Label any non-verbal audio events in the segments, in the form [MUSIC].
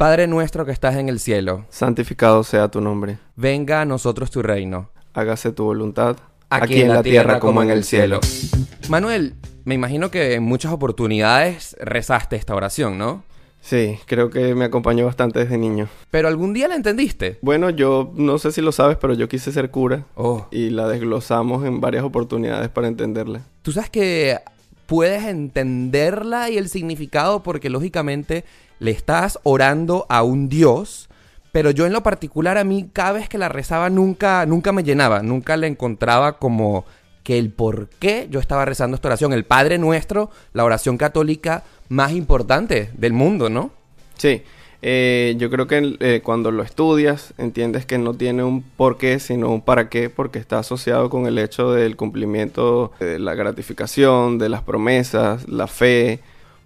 Padre nuestro que estás en el cielo, santificado sea tu nombre. venga a nosotros tu reino. Hágase tu voluntad, aquí, en la tierra como en el cielo. Manuel, me imagino que en muchas oportunidades rezaste esta oración, ¿no? Sí, creo que me acompañó bastante desde niño. Pero algún día la entendiste. Bueno, yo no sé si lo sabes, pero yo quise ser cura Oh, y la desglosamos en varias oportunidades para entenderla. tú sabes que puedes entenderla y el significado porque lógicamente le estás orando a un Dios, pero yo en lo particular a mí cada vez que la rezaba nunca nunca me llenaba, nunca le encontraba como que el por qué yo estaba rezando esta oración, el Padre Nuestro, la oración católica más importante del mundo, ¿no? Sí, eh, yo creo que eh, cuando lo estudias entiendes que no tiene un por qué, sino un para qué, porque está asociado con el hecho del cumplimiento de la gratificación, de las promesas, la fe,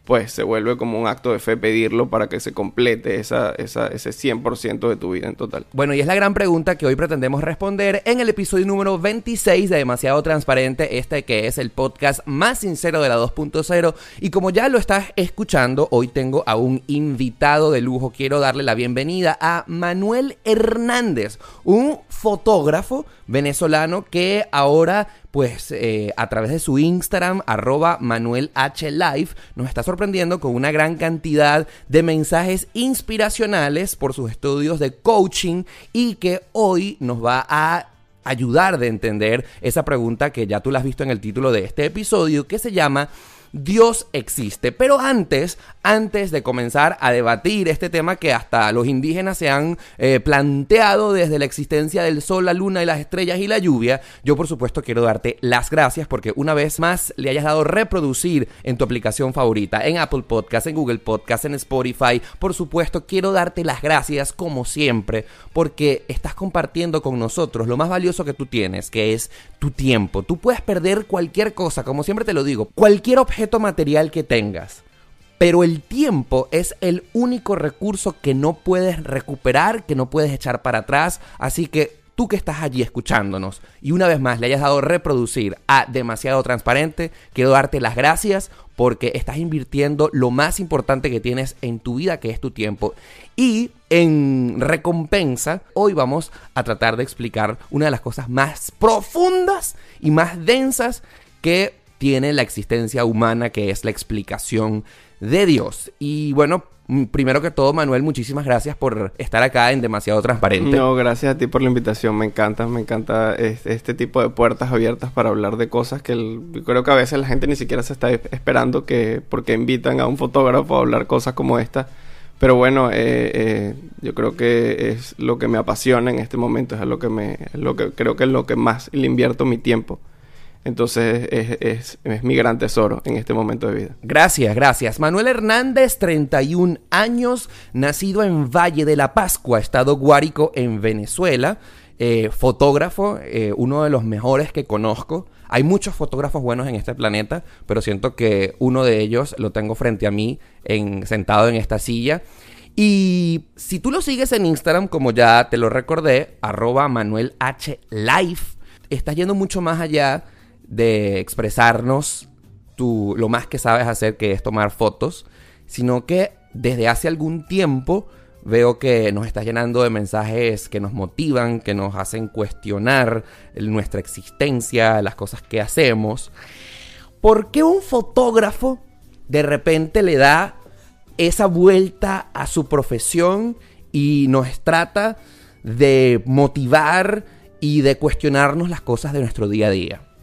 pues se vuelve como un acto de fe pedirlo para que se complete esa, ese 100% de tu vida en total. Bueno, y es la gran pregunta que hoy pretendemos responder en el episodio número 26 de Demasiado Transparente, este que es el podcast más sincero de la 2.0. Y como ya lo estás escuchando, hoy tengo a un invitado de lujo. Quiero darle la bienvenida a Manuel Hernández, un fotógrafo venezolano que ahora pues eh, a través de su Instagram, arroba Manuel H. Life, nos está sorprendiendo con una gran cantidad de mensajes inspiracionales por sus estudios de coaching y que hoy nos va a ayudar de entender esa pregunta que ya tú la has visto en el título de este episodio, que se llama Dios existe. Pero antes, antes de comenzar a debatir este tema que hasta los indígenas se han eh, planteado desde la existencia del sol, la luna y las estrellas y la lluvia, yo por supuesto quiero darte las gracias porque una vez más le hayas dado reproducir en tu aplicación favorita, en Apple Podcast, en Google Podcast, en Spotify. Por supuesto, quiero darte las gracias como siempre porque estás compartiendo con nosotros lo más valioso que tú tienes, que es tu tiempo. Tú puedes perder cualquier cosa, como siempre te lo digo, cualquier objeto material que tengas. Pero el tiempo es el único recurso que no puedes recuperar, que no puedes echar para atrás. Así que tú que estás allí escuchándonos y una vez más le hayas dado reproducir a demasiado transparente, quiero darte las gracias porque estás invirtiendo lo más importante que tienes en tu vida, que es tu tiempo. Y en recompensa, hoy vamos a tratar de explicar una de las cosas más profundas y más densas que tiene la existencia humana, que es la explicación de Dios. Y bueno, primero que todo, Manuel, muchísimas gracias por estar acá en Demasiado Transparente. No, gracias a ti por la invitación. Me encanta, me encanta es- este tipo de puertas abiertas para hablar de cosas que creo que a veces la gente ni siquiera se está esperando que porque invitan a un fotógrafo a hablar cosas como esta. Pero bueno, eh, eh, yo creo que es lo que me apasiona en este momento, es lo que me, es lo que creo que es lo que más le invierto mi tiempo. Entonces es, es, mi gran tesoro en este momento de vida. Gracias, gracias. Manuel Hernández, 31 años, nacido en Valle de la Pascua, estado Guárico, en Venezuela. Eh, fotógrafo, eh, uno de los mejores que conozco. Hay muchos fotógrafos buenos en este planeta, pero siento que uno de ellos lo tengo frente a mí, en, sentado en esta silla. Y si tú lo sigues en Instagram, como ya te lo recordé, arroba Manuel H. Life, estás yendo mucho más allá de expresarnos tu, lo más que sabes hacer, que es tomar fotos, sino que desde hace algún tiempo veo que nos estás llenando de mensajes que nos motivan, que nos hacen cuestionar nuestra existencia, las cosas que hacemos. ¿Por qué un fotógrafo de repente le da esa vuelta a su profesión y nos trata de motivar y de cuestionarnos las cosas de nuestro día a día?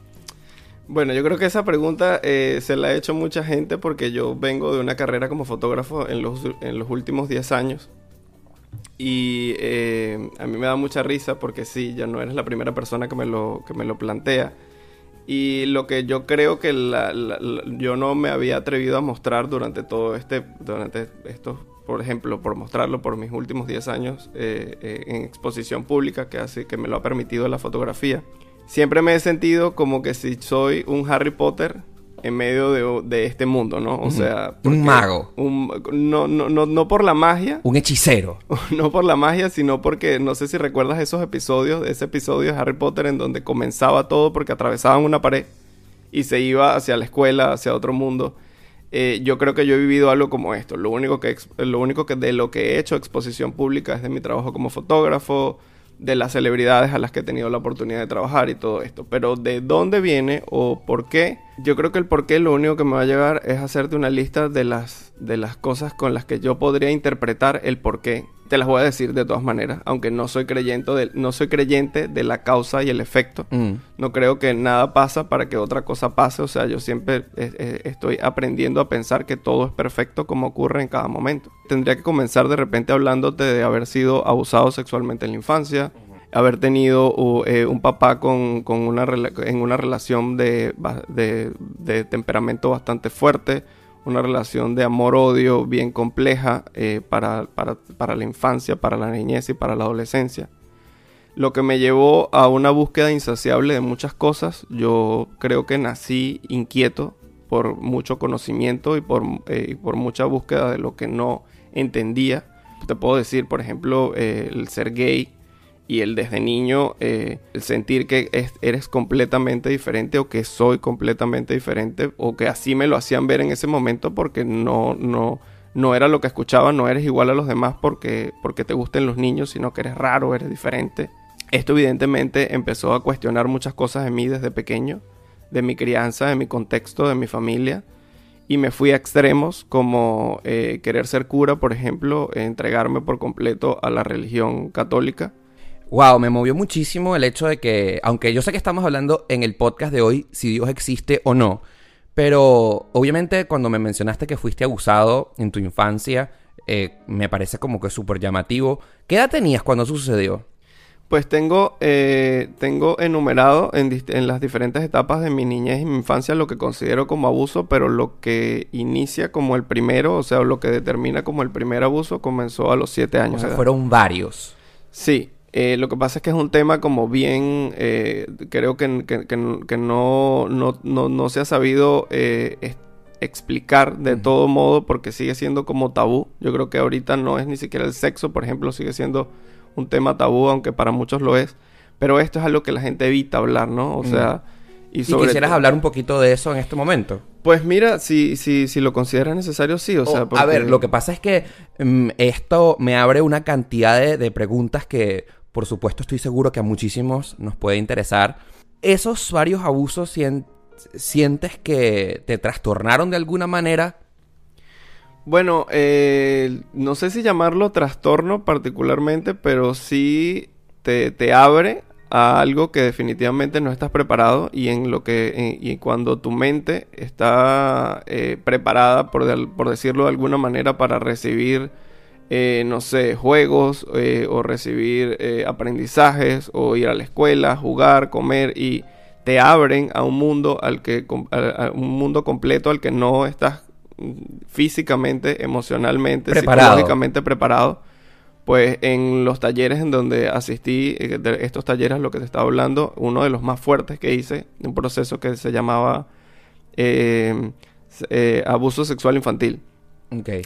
Bueno, yo creo que esa pregunta eh, se la ha hecho mucha gente porque yo vengo de una carrera como fotógrafo en los, en los últimos 10 años. Y eh, a mí me da mucha risa porque sí, ya no eres la primera persona que me lo, que me lo plantea. Y lo que yo creo que la- yo no me había atrevido a mostrar durante todo este, durante estos, por ejemplo, por mostrarlo por mis últimos 10 años eh, en exposición pública, que, hace, que me lo ha permitido la fotografía. Siempre me he sentido como que si soy un Harry Potter en medio de, de este mundo, ¿no? O sea... Un mago. un- no, no, no, no por la magia, Un hechicero. [LAUGHS] no por la magia, sino porque no sé si recuerdas esos episodios, ese episodio de Harry Potter en donde comenzaba todo porque atravesaban una pared y se iba hacia la escuela, hacia otro mundo. eh, yo creo que yo he vivido algo como esto. Lo único que, lo único que de lo que he hecho exposición pública es de mi trabajo como fotógrafo, de las celebridades a las que he tenido la oportunidad de trabajar y todo esto. Pero de dónde viene o por qué, yo creo que el por qué lo único que me va a llevar es hacerte una lista de las, de las cosas con las que yo podría interpretar el por qué te las voy a decir de todas maneras, aunque no soy creyente de, no soy creyente de la causa y el efecto. Mm. No creo que nada pasa para que otra cosa pase. O sea, yo siempre eh, eh, estoy aprendiendo a pensar que todo es perfecto como ocurre en cada momento. Tendría que comenzar de repente hablándote de haber sido abusado sexualmente en la infancia, haber tenido eh, un papá con, una en una relación de, de temperamento bastante fuerte una relación de amor-odio bien compleja eh, para, la infancia, para la niñez y para la adolescencia. Lo que me llevó a una búsqueda insaciable de muchas cosas. Yo creo que nací inquieto por mucho conocimiento y por, eh, por mucha búsqueda de lo que no entendía. Te puedo decir, por ejemplo, el ser gay y el desde niño, eh, el sentir que eres completamente diferente o que soy completamente diferente o que así me lo hacían ver en ese momento porque no, no, no era lo que escuchaba, no eres igual a los demás porque, porque te gusten los niños, sino que eres raro, eres diferente. Esto evidentemente empezó a cuestionar muchas cosas de mí desde pequeño, de mi crianza, de mi contexto, de mi familia. Y me fui a extremos como eh, querer ser cura, por ejemplo, entregarme por completo a la religión católica Wow, me movió muchísimo el hecho de que, aunque yo sé que estamos hablando en el podcast de hoy si Dios existe o no, pero obviamente cuando me mencionaste que fuiste abusado en tu infancia, eh, me parece como que súper llamativo. ¿Qué edad tenías cuando sucedió? Pues tengo, eh, tengo enumerado en, en, las diferentes etapas de mi niñez y mi infancia lo que considero como abuso, pero lo que inicia como el primero, o sea, lo que determina como el primer abuso, comenzó a los siete años. O sea, fueron varios. Sí, eh, lo que pasa es que es un tema como bien, eh, creo que, que, no, no, no, se ha sabido eh, explicar de todo modo porque sigue siendo como tabú. Yo creo que ahorita no es ni siquiera el sexo, por ejemplo, sigue siendo un tema tabú, aunque para muchos lo es. Pero esto es algo que la gente evita hablar, ¿no? O sea... Y, quisieras hablar un poquito de eso en este momento. Pues mira, si, si, si lo consideras necesario, sí. O, sea, A ver, lo que pasa es que mm, esto me abre una cantidad de preguntas que por supuesto estoy seguro que a muchísimos nos puede interesar. ¿Esos varios abusos sientes que te trastornaron de alguna manera? Bueno, eh, no sé si llamarlo trastorno particularmente, pero sí te, abre a algo que definitivamente no estás preparado y en lo que y cuando tu mente está eh, preparada por, por decirlo de alguna manera para recibir eh, no sé, juegos eh, o recibir eh, aprendizajes o ir a la escuela, jugar, comer y te abren a un mundo al que un mundo completo al que no estás físicamente, emocionalmente, psicológicamente preparado. Pues en los talleres en donde asistí, de estos talleres lo que te estaba hablando, uno de los más fuertes que hice, un proceso que se llamaba abuso sexual infantil.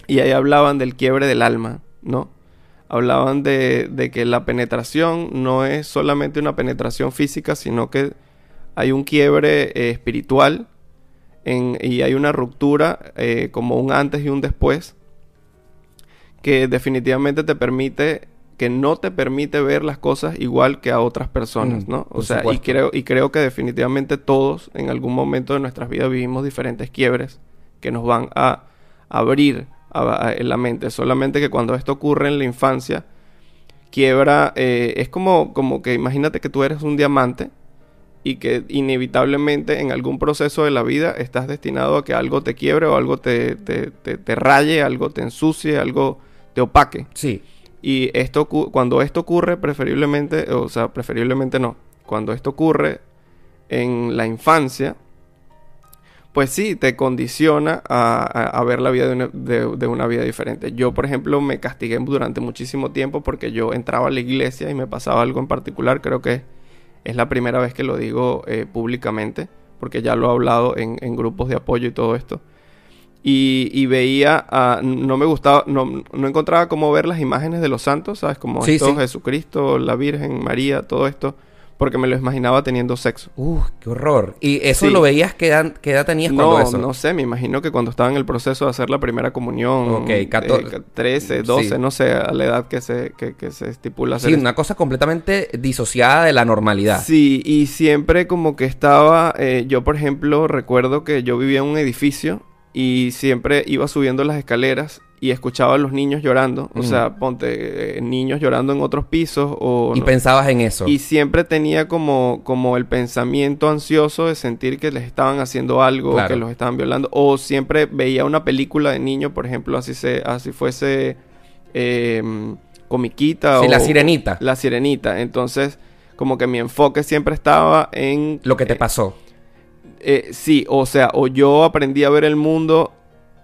Y ahí hablaban del quiebre del alma, ¿no? Hablaban de, que la penetración no es solamente una penetración física, sino que hay un quiebre eh, espiritual y hay una ruptura eh, como un antes y un después que definitivamente te permite que no te permite ver las cosas igual que a otras personas, mm, ¿no? O sea, y creo, y creo que definitivamente todos en algún momento de nuestras vidas vivimos diferentes quiebres que nos van a abrir en la mente. Solamente que cuando esto ocurre en la infancia, quiebra, eh, es como, como que imagínate que tú eres un diamante y que inevitablemente en algún proceso de la vida estás destinado a que algo te quiebre o algo te, te, te, raye, algo te ensucie, algo te opaque. Sí. Y esto cuando esto ocurre, preferiblemente, o sea, preferiblemente no, cuando esto ocurre en la infancia, pues sí, te condiciona a, ver la vida de una, vida diferente. Yo, por ejemplo, me castigué durante muchísimo tiempo porque yo entraba a la iglesia y me pasaba algo en particular. Creo que es la primera vez que lo digo eh, públicamente, porque ya lo he hablado en, grupos de apoyo y todo esto. Y, veía, no me gustaba, no, encontraba cómo ver las imágenes de los santos, ¿sabes? Como Jesucristo, la Virgen, María, todo esto porque me lo imaginaba teniendo sexo. Uh, qué horror. ¿Y eso Sí. lo veías? ¿Qué edad, qué edad tenías cuando No, eso? no sé, me imagino que cuando estaba en el proceso de hacer la primera comunión, Ok, eh, 14. 13, 12, Sí. no sé, a la edad que se, que, que se estipula hacer Sí, una cosa completamente disociada de la normalidad. Sí, y siempre como que estaba, eh, yo por ejemplo recuerdo que yo vivía en un edificio y siempre iba subiendo las escaleras y escuchaba a los niños llorando, o sea, ponte eh, niños llorando en otros pisos o... Y no- pensabas en eso. y siempre tenía como, como el pensamiento ansioso de sentir que les estaban haciendo algo, Claro. que los estaban violando. O siempre veía una película de niño, por ejemplo, así se, así fuese eh, comiquita Sí, o la sirenita. La sirenita. Entonces, como que mi enfoque siempre estaba en Lo que te eh, pasó. Eh, sí, o sea, o yo aprendí a ver el mundo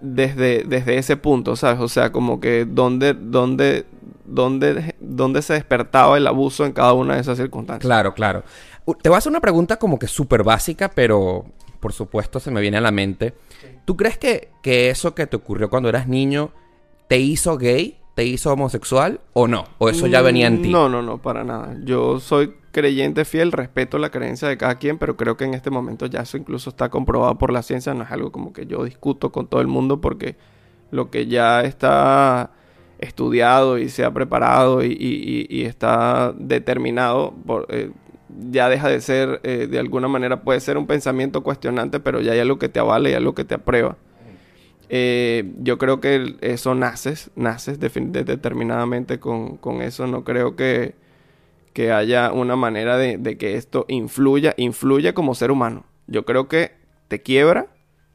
desde, desde ese punto, ¿sabes? O sea, como que dónde, dónde, dónde, dónde se despertaba el abuso en cada una de esas circunstancias. Claro, claro. Te voy a hacer una pregunta como que súper básica, pero por supuesto se me viene a la mente. ¿Tú crees que, que eso que te ocurrió cuando eras niño te hizo gay? ¿Te hizo homosexual? ¿O no? ¿O eso ya venía en ti? Mm, No, no, no, para nada. Yo soy creyente fiel, respeto la creencia de cada quien, pero creo que en este momento ya eso incluso está comprobado por la ciencia, no es algo como que yo discuto con todo el mundo porque lo que ya está estudiado y se ha preparado y, está determinado, eh, ya deja de ser, eh, de alguna manera puede ser un pensamiento cuestionante, pero ya hay algo que te avala y algo que te aprueba. Eh, yo creo que eso naces, naces de- determinadamente con, con eso. No creo que, que haya una manera de, de que esto influya, influya como ser humano. Yo creo que te quiebra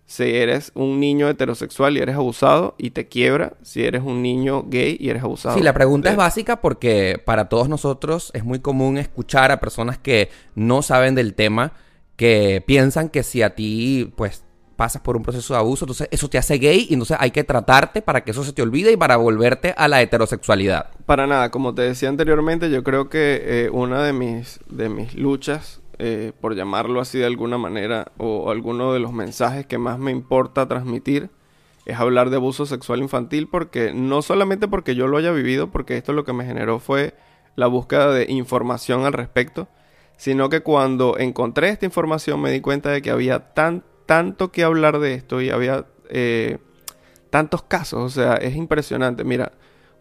si eres un niño heterosexual y eres abusado, y te quiebra si eres un niño gay y eres abusado. Sí, la pregunta De- es básica porque para todos nosotros es muy común escuchar a personas que no saben del tema, que piensan que si a ti, pues, pasas por un proceso de abuso, entonces eso te hace gay y entonces hay que tratarte para que eso se te olvide y para volverte a la heterosexualidad. Para nada, como te decía anteriormente, yo creo que eh, una de mis, de mis luchas, eh, por llamarlo así de alguna manera, o alguno de los mensajes que más me importa transmitir, es hablar de abuso sexual infantil, porque no solamente porque yo lo haya vivido, porque esto lo que me generó fue la búsqueda de información al respecto, sino que cuando encontré esta información me di cuenta de que había tan, tanto que hablar de esto y había eh, tantos casos, o sea, es impresionante. Mira,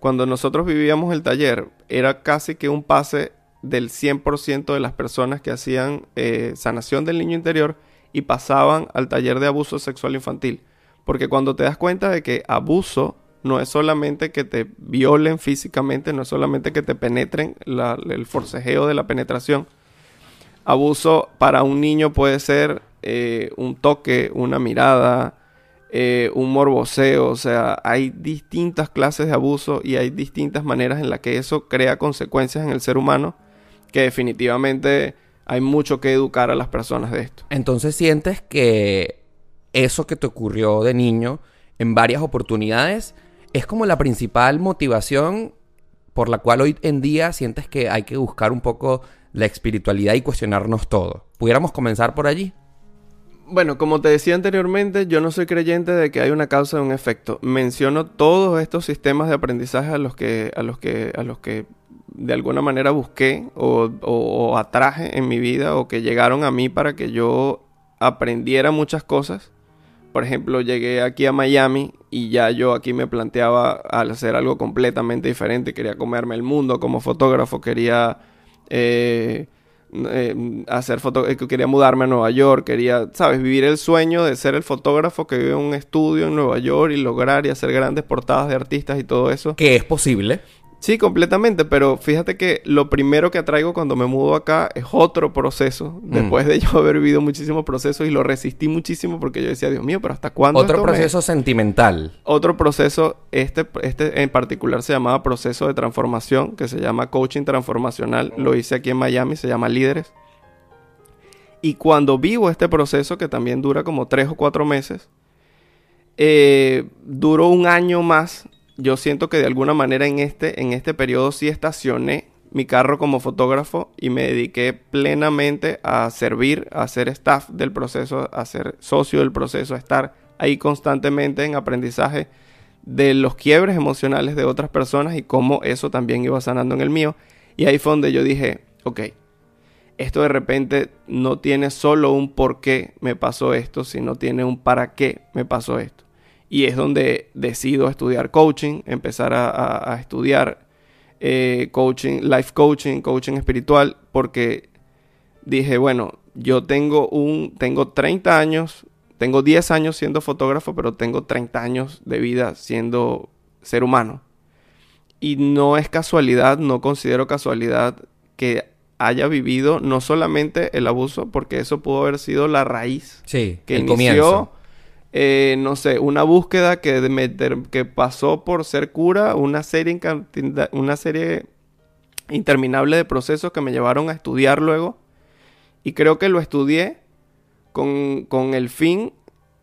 cuando nosotros vivíamos el taller, era casi que un pase del 100% de las personas que hacían eh, sanación del niño interior y pasaban al taller de abuso sexual infantil. Porque cuando te das cuenta de que abuso no es solamente que te violen físicamente, no es solamente que te penetren, el forcejeo de la penetración. Abuso para un niño puede ser eh, un toque, una mirada, eh, un morboseo, o sea, hay distintas clases de abuso y hay distintas maneras en las que eso crea consecuencias en el ser humano que definitivamente hay mucho que educar a las personas de esto. Entonces sientes que eso que te ocurrió de niño en varias oportunidades es como la principal motivación por la cual hoy en día sientes que hay que buscar un poco la espiritualidad y cuestionarnos todo. ¿Pudiéramos comenzar por allí? Bueno, como te decía anteriormente, yo no soy creyente de que hay una causa y un efecto. Menciono todos estos sistemas de aprendizaje a los que, a los que, a los que de alguna manera busqué o, atraje en mi vida o que llegaron a mí para que yo aprendiera muchas cosas. Por ejemplo, llegué aquí a Miami y ya yo aquí me planteaba al hacer algo completamente diferente. Quería comerme el mundo como fotógrafo, quería eh, eh, hacer foto, eh, quería mudarme a Nueva York, quería, sabes, vivir el sueño de ser el fotógrafo que vive en un estudio en Nueva York y lograr y hacer grandes portadas de artistas y todo eso. Que es posible. Sí, completamente, pero fíjate que lo primero que atraigo cuando me mudo acá es otro proceso, Mm. después de yo [LAUGHS] haber vivido muchísimos procesos y lo resistí muchísimo porque yo decía, Dios mío, pero ¿hasta cuándo? Otro esto me-?" proceso sentimental. Otro proceso, este, este en particular se llamaba proceso de transformación, que se llama coaching transformacional. Lo hice aquí en Miami, se llama Líderes. Y cuando vivo este proceso, que también dura como tres o cuatro meses, eh, duró un año más. Yo siento que de alguna manera en este, en este periodo sí estacioné mi carro como fotógrafo y me dediqué plenamente a servir, a ser staff del proceso, a ser socio del proceso, a estar ahí constantemente en aprendizaje de los quiebres emocionales de otras personas y cómo eso también iba sanando en el mío. Y ahí fue donde yo dije, ok, esto de repente no tiene solo un por qué me pasó esto, sino tiene un para qué me pasó esto. Y es donde decido estudiar coaching, empezar a, estudiar eh, coaching, life coaching, coaching espiritual, porque dije, bueno, yo tengo un, tengo 30 años, tengo 10 años siendo fotógrafo, pero tengo 30 años de vida siendo ser humano. Y no es casualidad, no considero casualidad que haya vivido no solamente el abuso, porque eso pudo haber sido la raíz sí, que el inició, eh, no sé, una búsqueda que, que pasó por ser cura, una serie, una serie interminable de procesos que me llevaron a estudiar luego. Y creo que lo estudié con, con el fin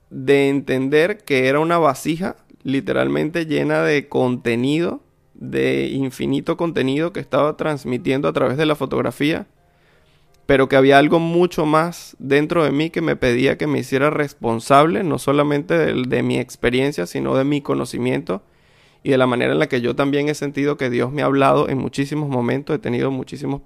de entender que era una vasija literalmente llena de contenido de infinito contenido que estaba transmitiendo a través de la fotografía, pero que había algo mucho más dentro de mí que me pedía que me hiciera responsable, no solamente de, mi experiencia, sino de mi conocimiento y de la manera en la que yo también he sentido que Dios me ha hablado en muchísimos momentos, he tenido muchísimos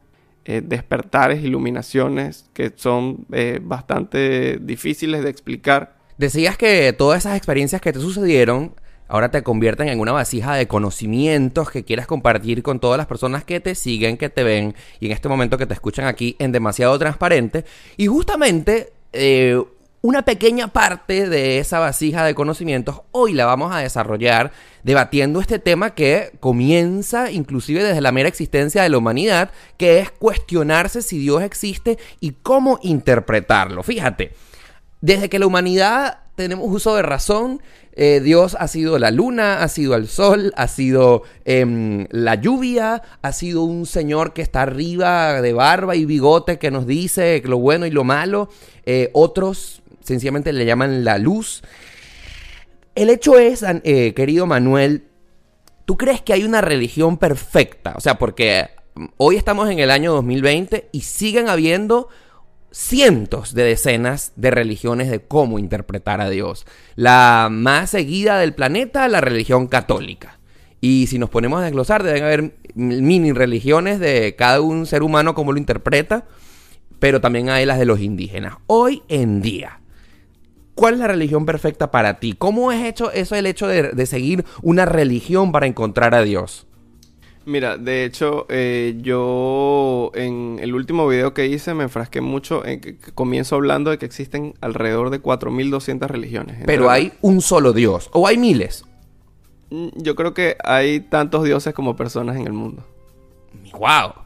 eh, despertares, iluminaciones que son eh, bastante difíciles de explicar. Decías que todas esas experiencias que te sucedieron ahora te convierten en una vasija de conocimientos que quieras compartir con todas las personas que te siguen, que te ven y en este momento que te escuchan aquí en demasiado transparente. Y justamente eh, una pequeña parte de esa vasija de conocimientos hoy la vamos a desarrollar debatiendo este tema que comienza inclusive desde la mera existencia de la humanidad, que es cuestionarse si Dios existe y cómo interpretarlo. Fíjate, desde que la humanidad tenemos uso de razón, eh, Dios ha sido la luna, ha sido el sol, ha sido em, la lluvia, ha sido un Señor que está arriba de barba y bigote que nos dice lo bueno y lo malo. Eh, otros sencillamente le llaman la luz. El hecho es, eh, querido Manuel, ¿tú crees que hay una religión perfecta? O sea, porque hoy estamos en el año 2020 y siguen habiendo cientos de decenas de religiones de cómo interpretar a Dios. La más seguida del planeta, la religión católica. Y si nos ponemos a desglosar, deben haber mini religiones de cada un ser humano como lo interpreta, pero también hay las de los indígenas. Hoy en día, ¿cuál es la religión perfecta para ti? ¿Cómo es hecho eso el hecho de, de seguir una religión para encontrar a Dios? Mira, de hecho, eh, yo en el último video que hice me enfrasqué mucho en que comienzo hablando de que existen alrededor de 4.200 religiones. Pero hay un solo Dios, o hay miles. Mm, yo creo que hay tantos dioses como personas en el mundo. ¡Wow!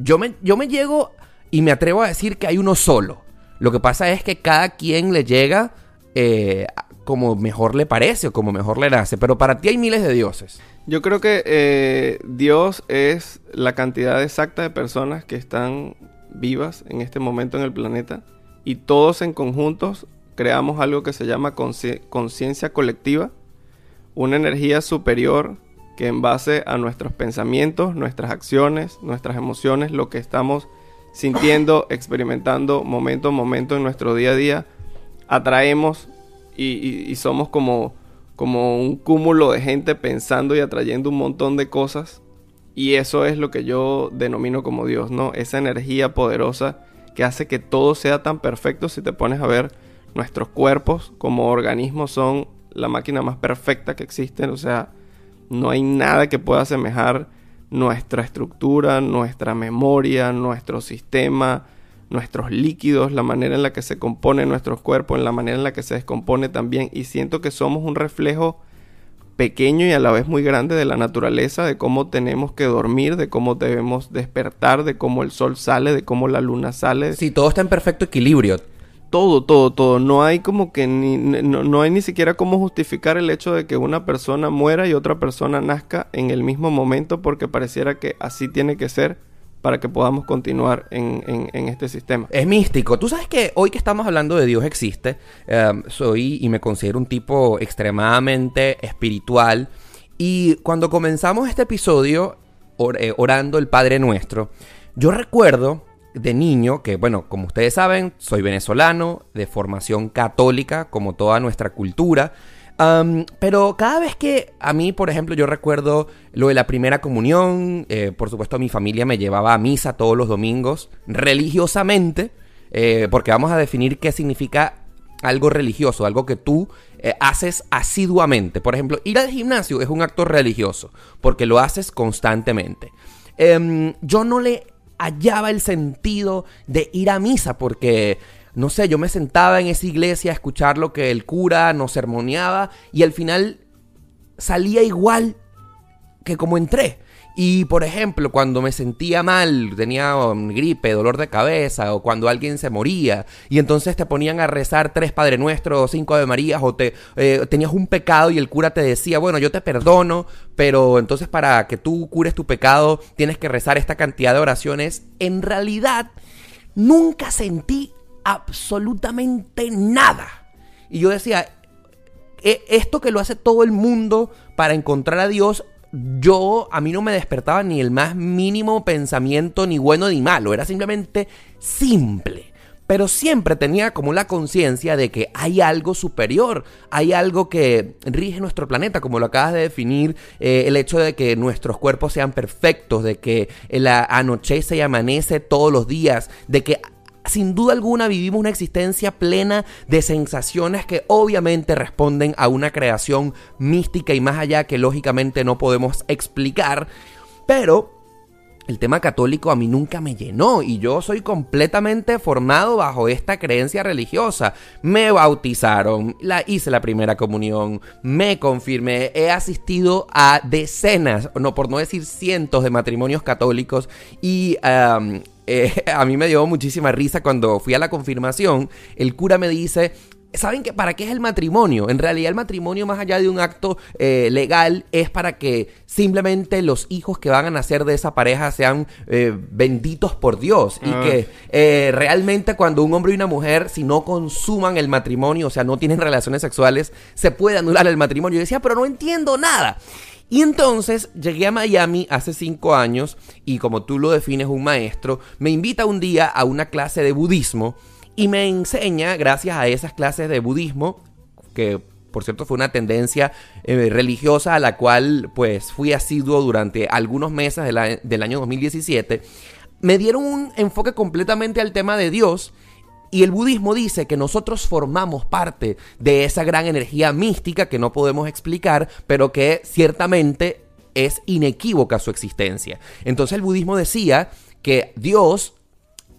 Yo me, yo me llego y me atrevo a decir que hay uno solo. Lo que pasa es que cada quien le llega eh, como mejor le parece o como mejor le nace. Pero para ti hay miles de dioses. Yo creo que eh, Dios es la cantidad exacta de personas que están vivas en este momento en el planeta y todos en conjuntos creamos algo que se llama conciencia colectiva, una energía superior que en base a nuestros pensamientos, nuestras acciones, nuestras emociones, lo que estamos sintiendo, experimentando momento a momento en nuestro día a día, atraemos y somos como como un cúmulo de gente pensando y atrayendo un montón de cosas. Y eso es lo que yo denomino como Dios, ¿no? Esa energía poderosa que hace que todo sea tan perfecto. Si te pones a ver, nuestros cuerpos como organismos son la máquina más perfecta que existe. O sea, no hay nada que pueda asemejar nuestra estructura, nuestra memoria, nuestro sistema, nuestros líquidos, la manera en la que se compone nuestro cuerpo, en la manera en la que se descompone también. Y siento que somos un reflejo pequeño y a la vez muy grande de la naturaleza, de cómo tenemos que dormir, de cómo debemos despertar, de cómo el sol sale, de cómo la luna sale. Sí, todo está en perfecto equilibrio. Todo, todo, todo. No hay como que ni, no, no hay ni siquiera cómo justificar el hecho de que una persona muera y otra persona nazca en el mismo momento porque pareciera que así tiene que ser para que podamos continuar en, este sistema. Es místico. Tú sabes que hoy que estamos hablando de Dios existe, em, soy y me considero un tipo extremadamente espiritual. Y cuando comenzamos este episodio eh, orando el Padre Nuestro, yo recuerdo de niño que, bueno, como ustedes saben, soy venezolano, de formación católica, como toda nuestra cultura. Pero cada vez que a mí, por ejemplo, yo recuerdo lo de la primera comunión, eh, por supuesto mi familia me llevaba a misa todos los domingos, religiosamente, eh, porque vamos a definir qué significa algo religioso, algo que tú eh, haces asiduamente. Por ejemplo, ir al gimnasio es un acto religioso, porque lo haces constantemente. Em, yo no le hallaba el sentido de ir a misa, porque no sé, yo me sentaba en esa iglesia a escuchar lo que el cura nos sermoneaba y al final salía igual que como entré. Y por ejemplo, cuando me sentía mal, tenía gripe, dolor de cabeza, o cuando alguien se moría, y entonces te ponían a rezar tres Padre Nuestro o cinco Ave Marías, o te, eh, tenías un pecado y el cura te decía, bueno, yo te perdono, pero entonces para que tú cures tu pecado tienes que rezar esta cantidad de oraciones. En realidad, nunca sentí absolutamente nada. Y yo decía, e, esto que lo hace todo el mundo para encontrar a Dios, yo a mí no me despertaba ni el más mínimo pensamiento ni bueno ni malo, era simplemente simple. Pero siempre tenía como la conciencia de que hay algo superior, hay algo que rige nuestro planeta, como lo acabas de definir, eh, el hecho de que nuestros cuerpos sean perfectos, de que la anochece y amanece todos los días, de que sin duda alguna vivimos una existencia plena de sensaciones que obviamente responden a una creación mística y más allá que lógicamente no podemos explicar, pero el tema católico a mí nunca me llenó y yo soy completamente formado bajo esta creencia religiosa. Me bautizaron, la hice la primera comunión, me confirmé, he asistido a decenas, no por no decir cientos de matrimonios católicos y eh, [LAUGHS] a mí me dio muchísima risa cuando fui a la confirmación. El cura me dice, ¿Saben que para qué es el matrimonio? En realidad el matrimonio más allá de un acto eh, legal es para que simplemente los hijos que van a nacer de esa pareja sean eh, benditos por Dios y ah. que realmente cuando un hombre y una mujer si no consuman el matrimonio, o sea, no tienen relaciones sexuales, se puede anular el matrimonio. Yo decía, pero no entiendo nada. Y entonces llegué a Miami hace cinco años y como tú lo defines un maestro, me invita un día a una clase de budismo y me enseña, gracias a esas clases de budismo, que por cierto fue una tendencia eh, religiosa a la cual pues fui asiduo durante algunos meses del año 2017, me dieron un enfoque completamente al tema de Dios y el budismo dice que nosotros formamos parte de esa gran energía mística que no podemos explicar, pero que ciertamente es inequívoca su existencia. Entonces el budismo decía que Dios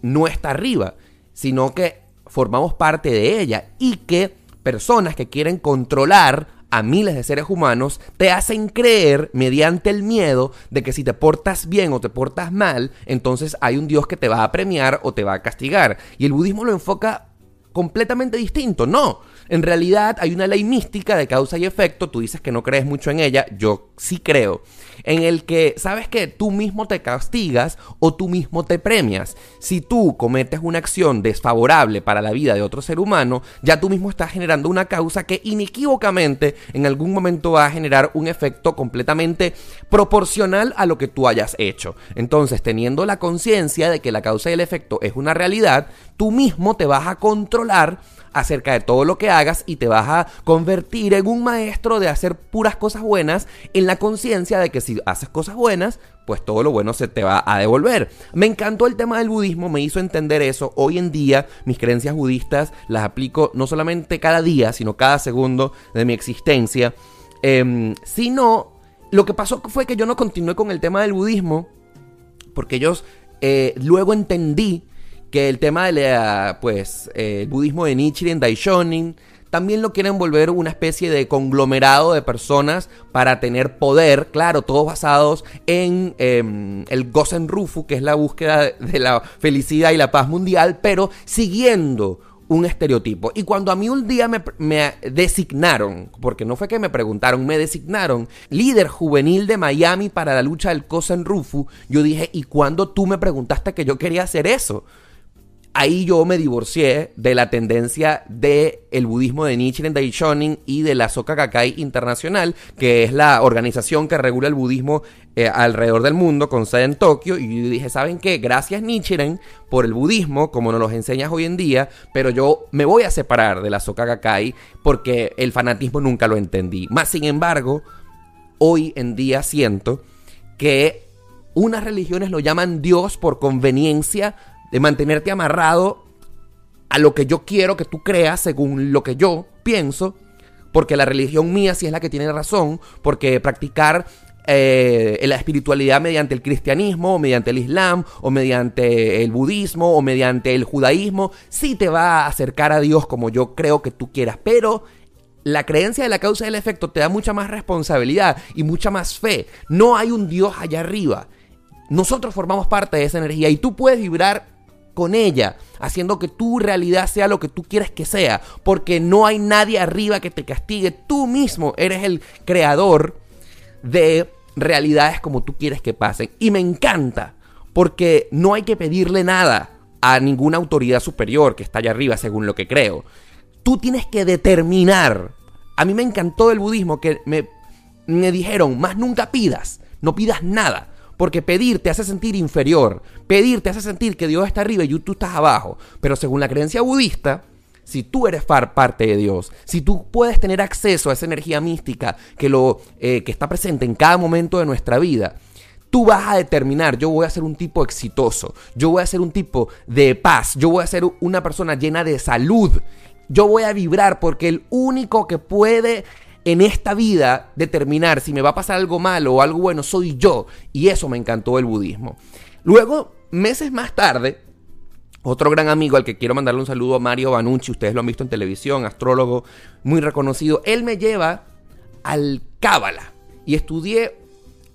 no está arriba, sino que formamos parte de ella y que personas que quieren controlar a miles de seres humanos te hacen creer mediante el miedo de que si te portas bien o te portas mal, entonces hay un Dios que te va a premiar o te va a castigar. Y el budismo lo enfoca completamente distinto. No, en realidad hay una ley mística de causa y efecto, tú dices que no crees mucho en ella, yo sí creo, en el que sabes que tú mismo te castigas o tú mismo te premias. Si tú cometes una acción desfavorable para la vida de otro ser humano, ya tú mismo estás generando una causa que inequívocamente en algún momento va a generar un efecto completamente proporcional a lo que tú hayas hecho. Entonces, teniendo la conciencia de que la causa y el efecto es una realidad, tú mismo te vas a controlar acerca de todo lo que hagas y te vas a convertir en un maestro de hacer puras cosas buenas en la conciencia de que si haces cosas buenas, pues todo lo bueno se te va a devolver. Me encantó el tema del budismo, me hizo entender eso. Hoy en día mis creencias budistas las aplico no solamente cada día, sino cada segundo de mi existencia. Eh, sino, lo que pasó fue que yo no continué con el tema del budismo, porque ellos eh, luego entendí que el tema del pues, el budismo de Nichiren Daishonin también lo quieren volver una especie de conglomerado de personas para tener poder, claro, todos basados en em, el Gosen Rufu, que es la búsqueda de la felicidad y la paz mundial, pero siguiendo un estereotipo. Y cuando a mí un día me, me, designaron, porque no fue que me preguntaron, me designaron líder juvenil de Miami para la lucha del Gosen Rufu, yo dije, ¿y cuándo tú me preguntaste que yo quería hacer eso? Ahí yo me divorcié de la tendencia del el budismo de Nichiren Daishonin y de la Soka Gakkai Internacional, que es la organización que regula el budismo eh, alrededor del mundo, con sede en Tokio. Y dije, ¿saben qué? Gracias Nichiren por el budismo, como nos lo enseñas hoy en día, pero yo me voy a separar de la Soka Gakkai porque el fanatismo nunca lo entendí. Más sin embargo, hoy en día siento que unas religiones lo llaman Dios por conveniencia de mantenerte amarrado a lo que yo quiero que tú creas según lo que yo pienso, porque la religión mía sí es la que tiene razón, porque practicar eh, la espiritualidad mediante el cristianismo, o mediante el islam, o mediante el budismo, o mediante el judaísmo, sí te va a acercar a Dios como yo creo que tú quieras, pero la creencia de la causa y el efecto te da mucha más responsabilidad y mucha más fe. No hay un Dios allá arriba. Nosotros formamos parte de esa energía y tú puedes vibrar con ella, haciendo que tu realidad sea lo que tú quieres que sea, porque no hay nadie arriba que te castigue, tú mismo eres el creador de realidades como tú quieres que pasen. Y me encanta, porque no hay que pedirle nada a ninguna autoridad superior que está allá arriba, según lo que creo. Tú tienes que determinar. A mí me encantó el budismo que me, me dijeron, más nunca pidas, no pidas nada. Porque pedir te hace sentir inferior. Pedir te hace sentir que Dios está arriba y tú estás abajo. Pero según la creencia budista, si tú eres parte de Dios, si tú puedes tener acceso a esa energía mística que, lo, eh, que está presente en cada momento de nuestra vida, tú vas a determinar, yo voy a ser un tipo exitoso, yo voy a ser un tipo de paz, yo voy a ser una persona llena de salud, yo voy a vibrar porque el único que puede en esta vida determinar si me va a pasar algo malo o algo bueno soy yo. Y eso me encantó del budismo. Luego, meses más tarde, otro gran amigo al que quiero mandarle un saludo, Mario Banucci, ustedes lo han visto en televisión, astrólogo muy reconocido, él me lleva al Cábala y estudié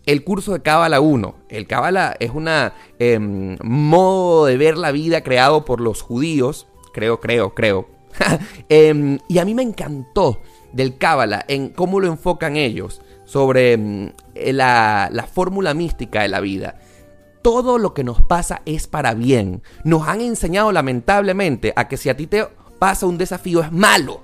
el curso de Cábala 1. El Cábala es un em, modo de ver la vida creado por los judíos, creo, creo, creo. [LAUGHS] Em, y a mí me encantó del Cábala, en cómo lo enfocan ellos, sobre mm, la, la fórmula mística de la vida. Todo lo que nos pasa es para bien. Nos han enseñado lamentablemente a que si a ti te pasa un desafío es malo.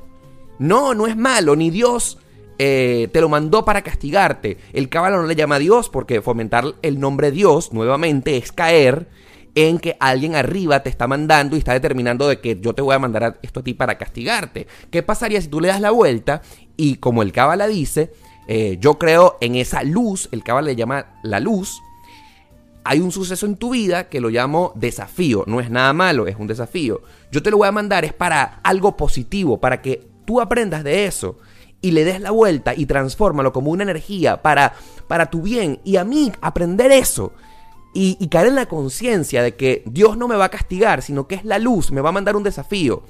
No, no es malo, ni Dios eh, te lo mandó para castigarte. El cábala no le llama a Dios porque fomentar el nombre Dios nuevamente es caer en que alguien arriba te está mandando y está determinando de que yo te voy a mandar esto a ti para castigarte. ¿Qué pasaría si tú le das la vuelta y como el Cábala dice, eh, yo creo en esa luz, el Cábala le llama la luz, hay un suceso en tu vida que lo llamo desafío, no es nada malo, es un desafío. Yo te lo voy a mandar es para algo positivo, para que tú aprendas de eso y le des la vuelta y transfórmalo como una energía para, para tu bien. Y a mí aprender eso y, caer en la conciencia de que Dios no me va a castigar, sino que es la luz, me va a mandar un desafío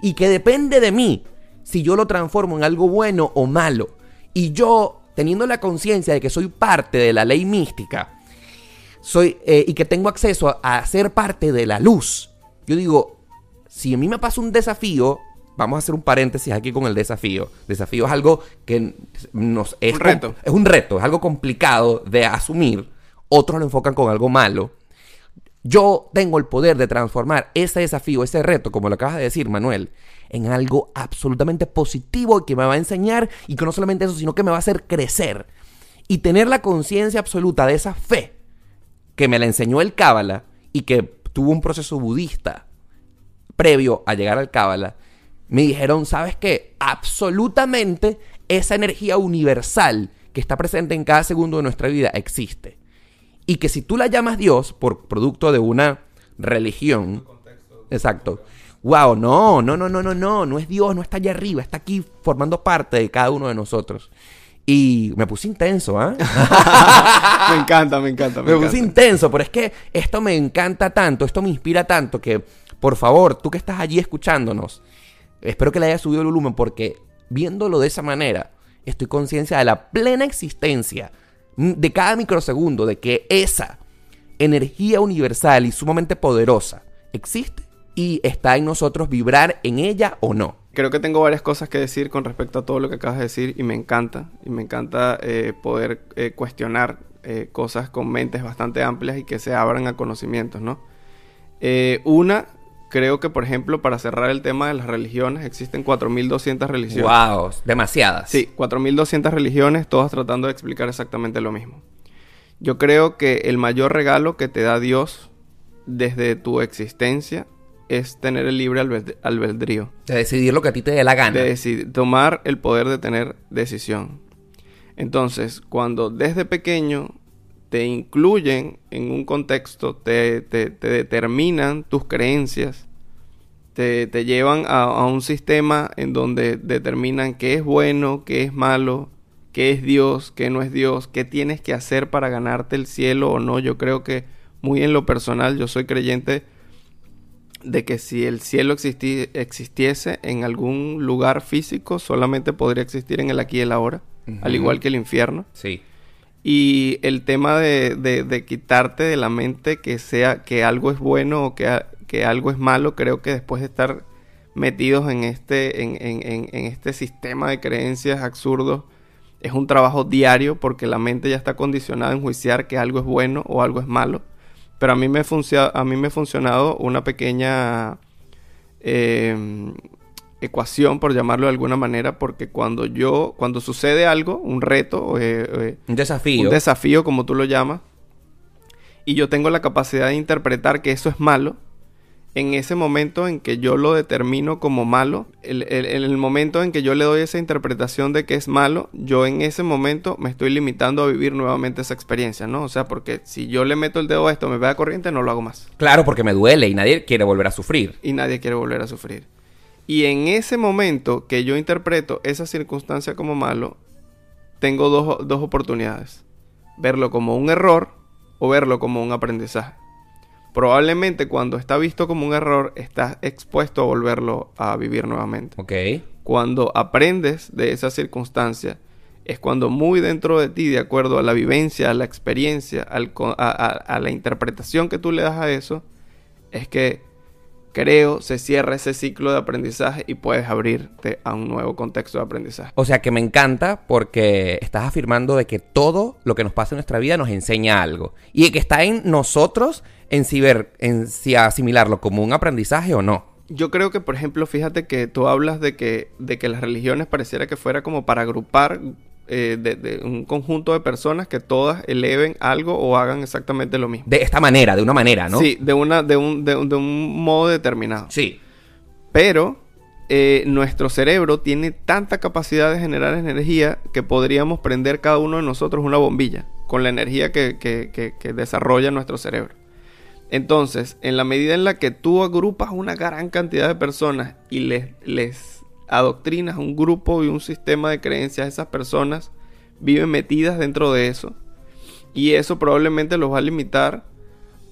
y que depende de mí si yo lo transformo en algo bueno o malo. Y yo, teniendo la conciencia de que soy parte de la ley mística, soy, eh, y que tengo acceso a, a, ser parte de la luz, yo digo, si a mí me pasa un desafío, vamos a hacer un paréntesis aquí con el desafío. Desafío es algo que nos es un reto. Es un reto, es algo complicado de asumir otros lo enfocan con algo malo. Yo tengo el poder de transformar ese desafío, ese reto, como lo acabas de decir, Manuel, en algo absolutamente positivo que me va a enseñar y que no solamente eso, sino que me va a hacer crecer. Y tener la conciencia absoluta de esa fe que me la enseñó el Cábala y que tuvo un proceso budista previo a llegar al Cábala, me dijeron, ¿sabes qué? Absolutamente esa energía universal que está presente en cada segundo de nuestra vida existe. Y que si tú la llamas Dios por producto de una religión, exacto. Wow, no, no, no, no, no, no, no es Dios, no está allá arriba, está aquí formando parte de cada uno de nosotros. Y me puse intenso, ¿ah? [LAUGHS] me encanta, me encanta. Me, puse intenso, pero es que esto me encanta tanto, esto me inspira tanto que, por favor, tú que estás allí escuchándonos, espero que le hayas subido el volumen porque viéndolo de esa manera, estoy conciencia de la plena existencia de cada microsegundo de que esa energía universal y sumamente poderosa existe y está en nosotros vibrar en ella o no. Creo que tengo varias cosas que decir con respecto a todo lo que acabas de decir y me encanta, y me encanta eh, poder eh, cuestionar eh, cosas con mentes bastante amplias y que se abran a conocimientos, ¿no? una, creo que, por ejemplo, para cerrar el tema de las religiones, existen 4.200 religiones. Wow, demasiadas. Sí, 4.200 religiones, todas tratando de explicar exactamente lo mismo. Yo creo que el mayor regalo que te da Dios desde tu existencia es tener el libre albed- albedrío. De decidir lo que a ti te dé la gana. De decidir, tomar el poder de tener decisión. Entonces, cuando desde pequeño te incluyen en un contexto, te, te- te determinan tus creencias, te, te llevan a, a un sistema en donde determinan qué es bueno, qué es malo, qué es Dios, qué no es Dios, qué tienes que hacer para ganarte el cielo o no. Yo creo que muy en lo personal yo soy creyente de que si el cielo existi- existiese en algún lugar físico, solamente podría existir en el aquí y el ahora, al igual que el infierno. Sí. Y el tema de, quitarte de la mente que sea que algo es bueno o que, que algo es malo, creo que después de estar metidos en este, en, en- en- en este sistema de creencias absurdos, es un trabajo diario porque la mente ya está condicionada a enjuiciar que algo es bueno o algo es malo. Pero a mí me, a mí me ha funcionado una pequeña eh, ecuación, por llamarlo de alguna manera, porque cuando yo, cuando sucede algo, un reto, eh, eh, Un desafío. un desafío, como tú lo llamas, y yo tengo la capacidad de interpretar que eso es malo, en ese momento en que yo lo determino como malo, el- el- en el momento en que yo le doy esa interpretación de que es malo, yo en ese momento me estoy limitando a vivir nuevamente esa experiencia, ¿no? O sea, porque si yo le meto el dedo a esto, me vea corriente, no lo hago más. Claro, porque me duele y nadie quiere volver a sufrir. Y nadie quiere volver a sufrir. Y en ese momento que yo interpreto esa circunstancia como malo, tengo dos, dos oportunidades. Verlo como un error o verlo como un aprendizaje. Probablemente cuando está visto como un error, estás expuesto a volverlo a vivir nuevamente. Ok. Cuando aprendes de esa circunstancia, es cuando muy dentro de ti, de acuerdo a la vivencia, a la experiencia, al co- a, a- a la interpretación que tú le das a eso, es que creo se cierra ese ciclo de aprendizaje y puedes abrirte a un nuevo contexto de aprendizaje. O sea que me encanta porque estás afirmando de que todo lo que nos pasa en nuestra vida nos enseña algo. Y de que está en nosotros en si ver, en si asimilarlo como un aprendizaje o no. Yo creo que, por ejemplo, fíjate que tú hablas de que, de que las religiones pareciera que fuera como para agrupar eh, de, de un conjunto de personas que todas eleven algo o hagan exactamente lo mismo. De esta manera, de una manera, ¿no? Sí, de, una, de, un, de, un- de un modo determinado. Sí. Pero eh, nuestro cerebro tiene tanta capacidad de generar energía que podríamos prender cada uno de nosotros una bombilla con la energía que, que- que- que desarrolla nuestro cerebro. Entonces, en la medida en la que tú agrupas una gran cantidad de personas y les, les adoctrinas un grupo y un sistema de creencias, esas personas viven metidas dentro de eso. Y eso probablemente los va a limitar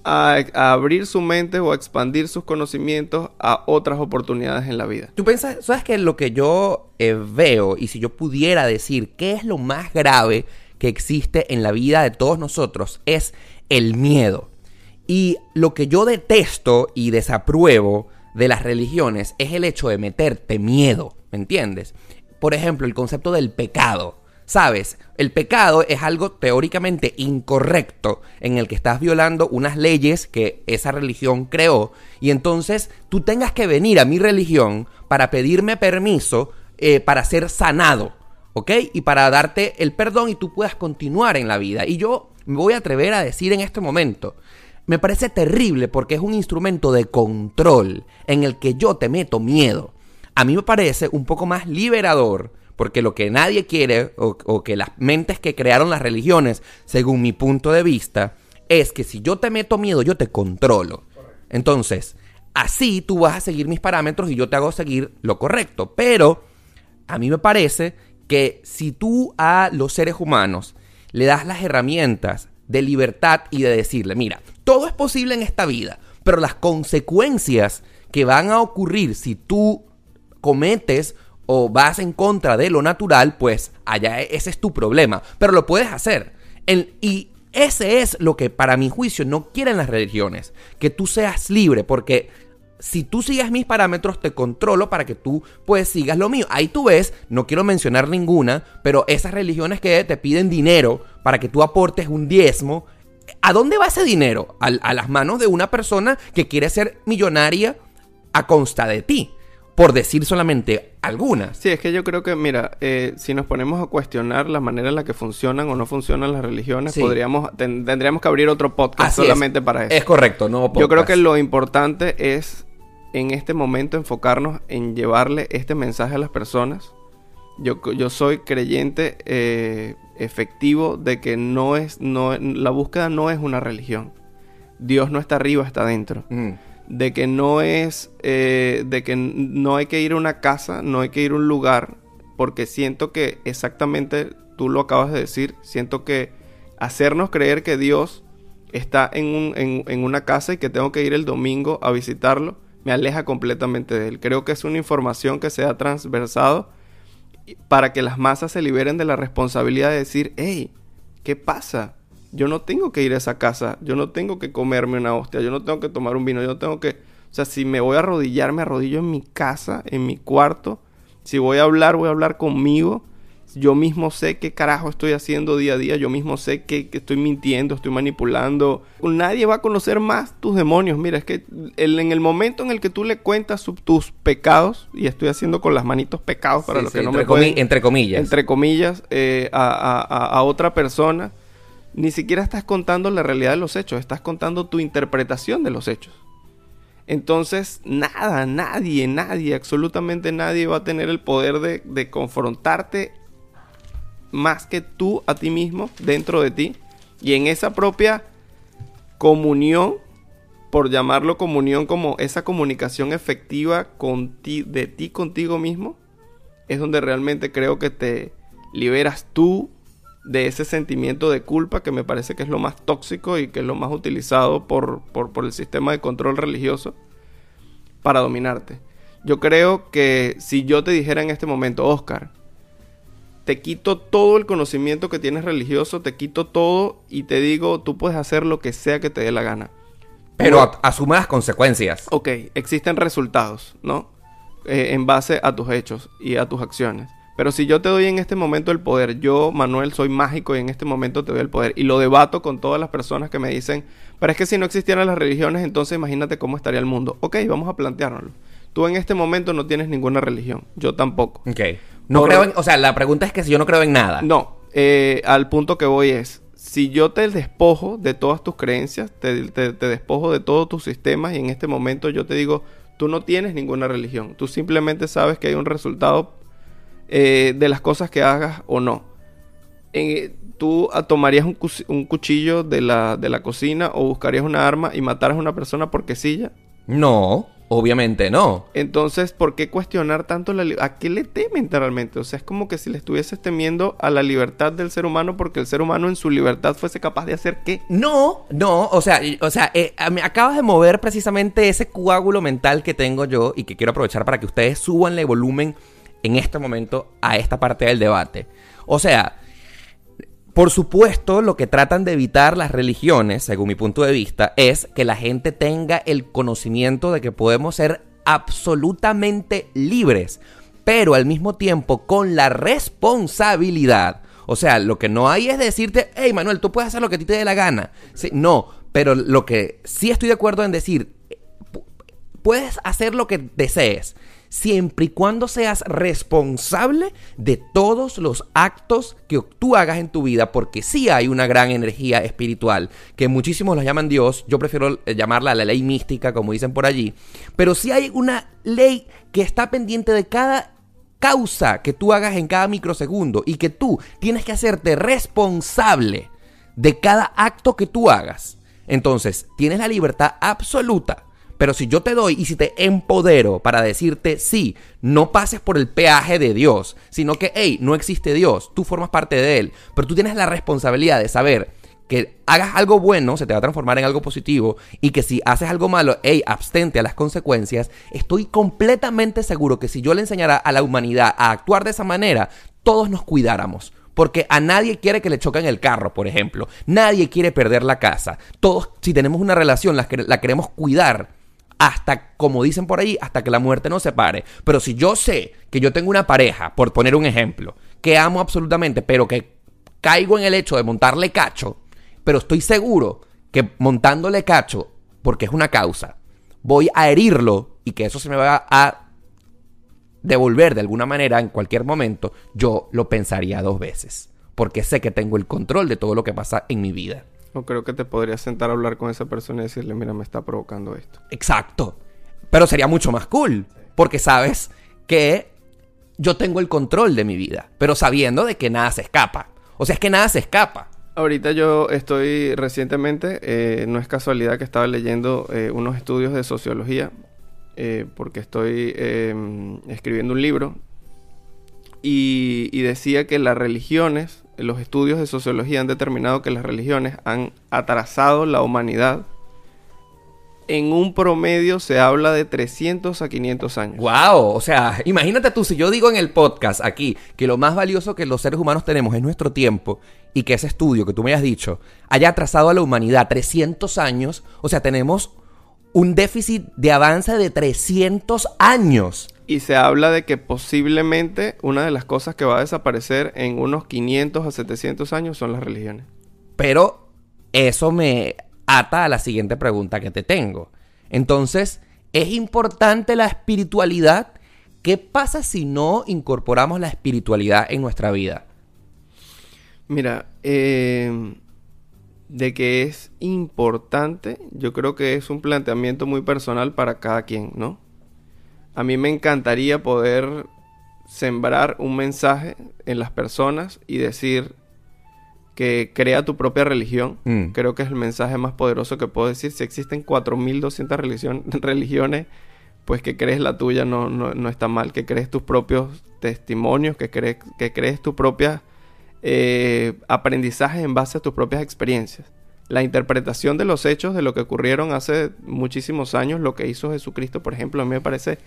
a, a abrir su mente o a expandir sus conocimientos a otras oportunidades en la vida. Tú piensas, ¿sabes que Lo que yo eh, veo, y si yo pudiera decir qué es lo más grave que existe en la vida de todos nosotros, es el miedo. Y lo que yo detesto y desapruebo de las religiones es el hecho de meterte miedo, ¿me entiendes? Por ejemplo, el concepto del pecado. ¿Sabes? El pecado es algo teóricamente incorrecto en el que estás violando unas leyes que esa religión creó y entonces tú tengas que venir a mi religión para pedirme permiso eh, para ser sanado, ¿ok? Y para darte el perdón y tú puedas continuar en la vida. Y yo me voy a atrever a decir en este momento, me parece terrible porque es un instrumento de control en el que yo te meto miedo. A mí me parece un poco más liberador porque lo que nadie quiere o, que las mentes que crearon las religiones, según mi punto de vista, es que si yo te meto miedo, yo te controlo. Entonces, así tú vas a seguir mis parámetros y yo te hago seguir lo correcto. Pero a mí me parece que si tú a los seres humanos le das las herramientas de libertad y de decirle, mira, todo es posible en esta vida, pero las consecuencias que van a ocurrir si tú cometes o vas en contra de lo natural, pues allá ese es tu problema, pero lo puedes hacer. Y ese es lo que para mi juicio no quieren las religiones, que tú seas libre, porque si tú sigues mis parámetros, te controlo para que tú pues sigas lo mío. Ahí tú ves, no quiero mencionar ninguna, pero esas religiones que te piden dinero para que tú aportes un diezmo, ¿a dónde va ese dinero? ¿A, a las manos de una persona que quiere ser millonaria a consta de ti, por decir solamente algunas. Sí, es que yo creo que, mira, eh, si nos ponemos a cuestionar la manera en la que funcionan o no funcionan las religiones, Sí. podríamos, ten- tendríamos que abrir otro podcast Así es. solamente para eso. Es correcto, no Yo creo que lo importante es en este momento enfocarnos en llevarle este mensaje a las personas. Yo, yo soy creyente eh, efectivo de que no es, no, la búsqueda no es una religión. Dios no está arriba, está dentro. Mm. De que no es, eh, de que no hay que ir a una casa, no hay que ir a un lugar, porque siento que exactamente tú lo acabas de decir, siento que hacernos creer que Dios está en, un- en- en una casa y que tengo que ir el domingo a visitarlo, me aleja completamente de él. Creo que es una información que se ha transversado para que las masas se liberen de la responsabilidad de decir, hey, ¿qué pasa? Yo no tengo que ir a esa casa, yo no tengo que comerme una hostia, yo no tengo que tomar un vino, yo no tengo que... O sea, si me voy a arrodillar, me arrodillo en mi casa, en mi cuarto. Si voy a hablar, voy a hablar conmigo. Yo mismo sé qué carajo estoy haciendo día a día. Yo mismo sé que, que estoy mintiendo, estoy manipulando. Nadie va a conocer más tus demonios. Mira, es que el- en el momento en el que tú le cuentas tus pecados, y estoy haciendo con las manitos pecados para Sí, los sí, que no me pueden, comi- entre comillas. entre comillas, eh, a, a- a- a otra persona, ni siquiera estás contando la realidad de los hechos, estás contando tu interpretación de los hechos. Entonces, nada, nadie, nadie, absolutamente nadie va a tener el poder de, de confrontarte más que tú a ti mismo, dentro de ti. Y en esa propia comunión, por llamarlo comunión como esa comunicación efectiva con ti- de ti contigo mismo, es donde realmente creo que te liberas tú de ese sentimiento de culpa que me parece que es lo más tóxico y que es lo más utilizado por, por, por el sistema de control religioso para dominarte. Yo creo que si yo te dijera en este momento, Oscar, te quito todo el conocimiento que tienes religioso, te quito todo y te digo, tú puedes hacer lo que sea que te dé la gana. Pero Bueno, a- asume las consecuencias. Ok, existen resultados, ¿no? Eh, en base a tus hechos y a tus acciones. Pero si yo te doy en este momento el poder, yo, Manuel, soy mágico y en este momento te doy el poder. Y lo debato con todas las personas que me dicen, pero es que si no existieran las religiones, entonces imagínate cómo estaría el mundo. Ok, vamos a planteárnoslo. Tú en este momento no tienes ninguna religión, yo tampoco. Ok. No Por- creo en... O sea, la pregunta es que si yo no creo en nada. No, eh, al punto que voy es, si yo te despojo de todas tus creencias, te, te- te despojo de todos tus sistemas y en este momento yo te digo, tú no tienes ninguna religión, tú simplemente sabes que hay un resultado eh, de las cosas que hagas o no. Eh, tú tomarías un, un cuchillo de la, de la cocina o buscarías una arma y mataras a una persona porque sí ya. No, obviamente no. Entonces, ¿por qué cuestionar tanto la ¿A qué le temen realmente? O sea, es como que si le estuvieses temiendo a la libertad del ser humano porque el ser humano en su libertad fuese capaz de hacer qué. No, no, o sea, o sea, eh, me acabas de mover precisamente ese coágulo mental que tengo yo y que quiero aprovechar para que ustedes suban el volumen en este momento a esta parte del debate. O sea, por supuesto, lo que tratan de evitar las religiones, según mi punto de vista, es que la gente tenga el conocimiento de que podemos ser absolutamente libres, pero al mismo tiempo con la responsabilidad. O sea, lo que no hay es decirte, hey Manuel, tú puedes hacer lo que a ti te dé la gana. No, pero lo que sí estoy de acuerdo en decir, pu- puedes hacer lo que desees, siempre y cuando seas responsable de todos los actos que tú hagas en tu vida, porque sí hay una gran energía espiritual, que muchísimos la llaman Dios, yo prefiero eh, llamarla la ley mística, como dicen por allí, pero sí hay una ley que está pendiente de cada causa que tú hagas en cada microsegundo y que tú tienes que hacerte responsable de cada acto que tú hagas. Entonces, tienes la libertad absoluta. Pero si yo te doy y si te empodero para decirte, sí, no pases por el peaje de Dios, sino que, hey, no existe Dios, tú formas parte de Él, pero tú tienes la responsabilidad de saber que hagas algo bueno, se te va a transformar en algo positivo, y que si haces algo malo, hey, abstente a las consecuencias, estoy completamente seguro que si yo le enseñara a la humanidad a actuar de esa manera, todos nos cuidáramos. Porque a nadie quiere que le choquen el carro, por ejemplo. Nadie quiere perder la casa. Todos, si tenemos una relación, la, la queremos cuidar hasta, como dicen por ahí, hasta que la muerte nos separe. Pero si yo sé que yo tengo una pareja, por poner un ejemplo, que amo absolutamente, pero que caigo en el hecho de montarle cacho, pero estoy seguro que montándole cacho, porque es una causa, voy a herirlo y que eso se me va a devolver de alguna manera en cualquier momento, yo lo pensaría dos veces. Porque sé que tengo el control de todo lo que pasa en mi vida. O creo que te podrías sentar a hablar con esa persona y decirle, mira, me está provocando esto. Exacto. Pero sería mucho más cool. Porque sabes que yo tengo el control de mi vida. Pero sabiendo de que nada se escapa. O sea, es que nada se escapa. Ahorita yo estoy recientemente, eh, no es casualidad que estaba leyendo eh, unos estudios de sociología, eh, porque estoy em, escribiendo un libro, y, y decía que las religiones, los estudios de sociología han determinado que las religiones han atrasado la humanidad en un promedio se habla de 300 a 500 años. Wow, o sea, imagínate tú si yo digo en el podcast aquí que lo más valioso que los seres humanos tenemos es nuestro tiempo y que ese estudio que tú me has dicho haya atrasado a la humanidad 300 años, o sea, tenemos un déficit de avance de 300 años. Y se habla de que posiblemente una de las cosas que va a desaparecer en unos 500 a 700 años son las religiones. Pero eso me ata a la siguiente pregunta que te tengo. Entonces, ¿es importante la espiritualidad? ¿Qué pasa si no incorporamos la espiritualidad en nuestra vida? Mira, eh, de que es importante, yo creo que es un planteamiento muy personal para cada quien, ¿no? A mí me encantaría poder sembrar un mensaje en las personas y decir, que crea tu propia religión. Mm. Creo que es el mensaje más poderoso que puedo decir. Si existen 4.200 religión, [LAUGHS] religiones, pues que crees la tuya no, no, está mal. Que crees tus propios testimonios, que crees, que crees tus propias eh, aprendizajes en base a tus propias experiencias. La interpretación de los hechos de lo que ocurrieron hace muchísimos años, lo que hizo Jesucristo, por ejemplo, a mí me parece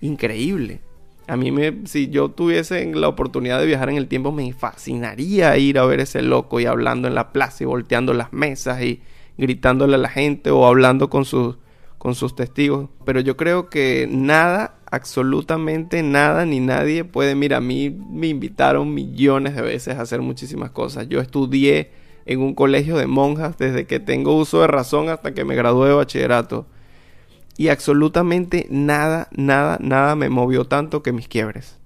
increíble. A mí, me, si yo tuviese la oportunidad de viajar en el tiempo, me fascinaría ir a ver ese loco y hablando en la plaza y volteando las mesas y gritándole a la gente o hablando con sus, con sus testigos. Pero yo creo que nada, absolutamente nada ni nadie puede. Mira, a mí me invitaron millones de veces a hacer muchísimas cosas. Yo estudié en un colegio de monjas desde que tengo uso de razón hasta que me gradué de bachillerato y absolutamente nada, nada, nada me movió tanto que mis quiebres.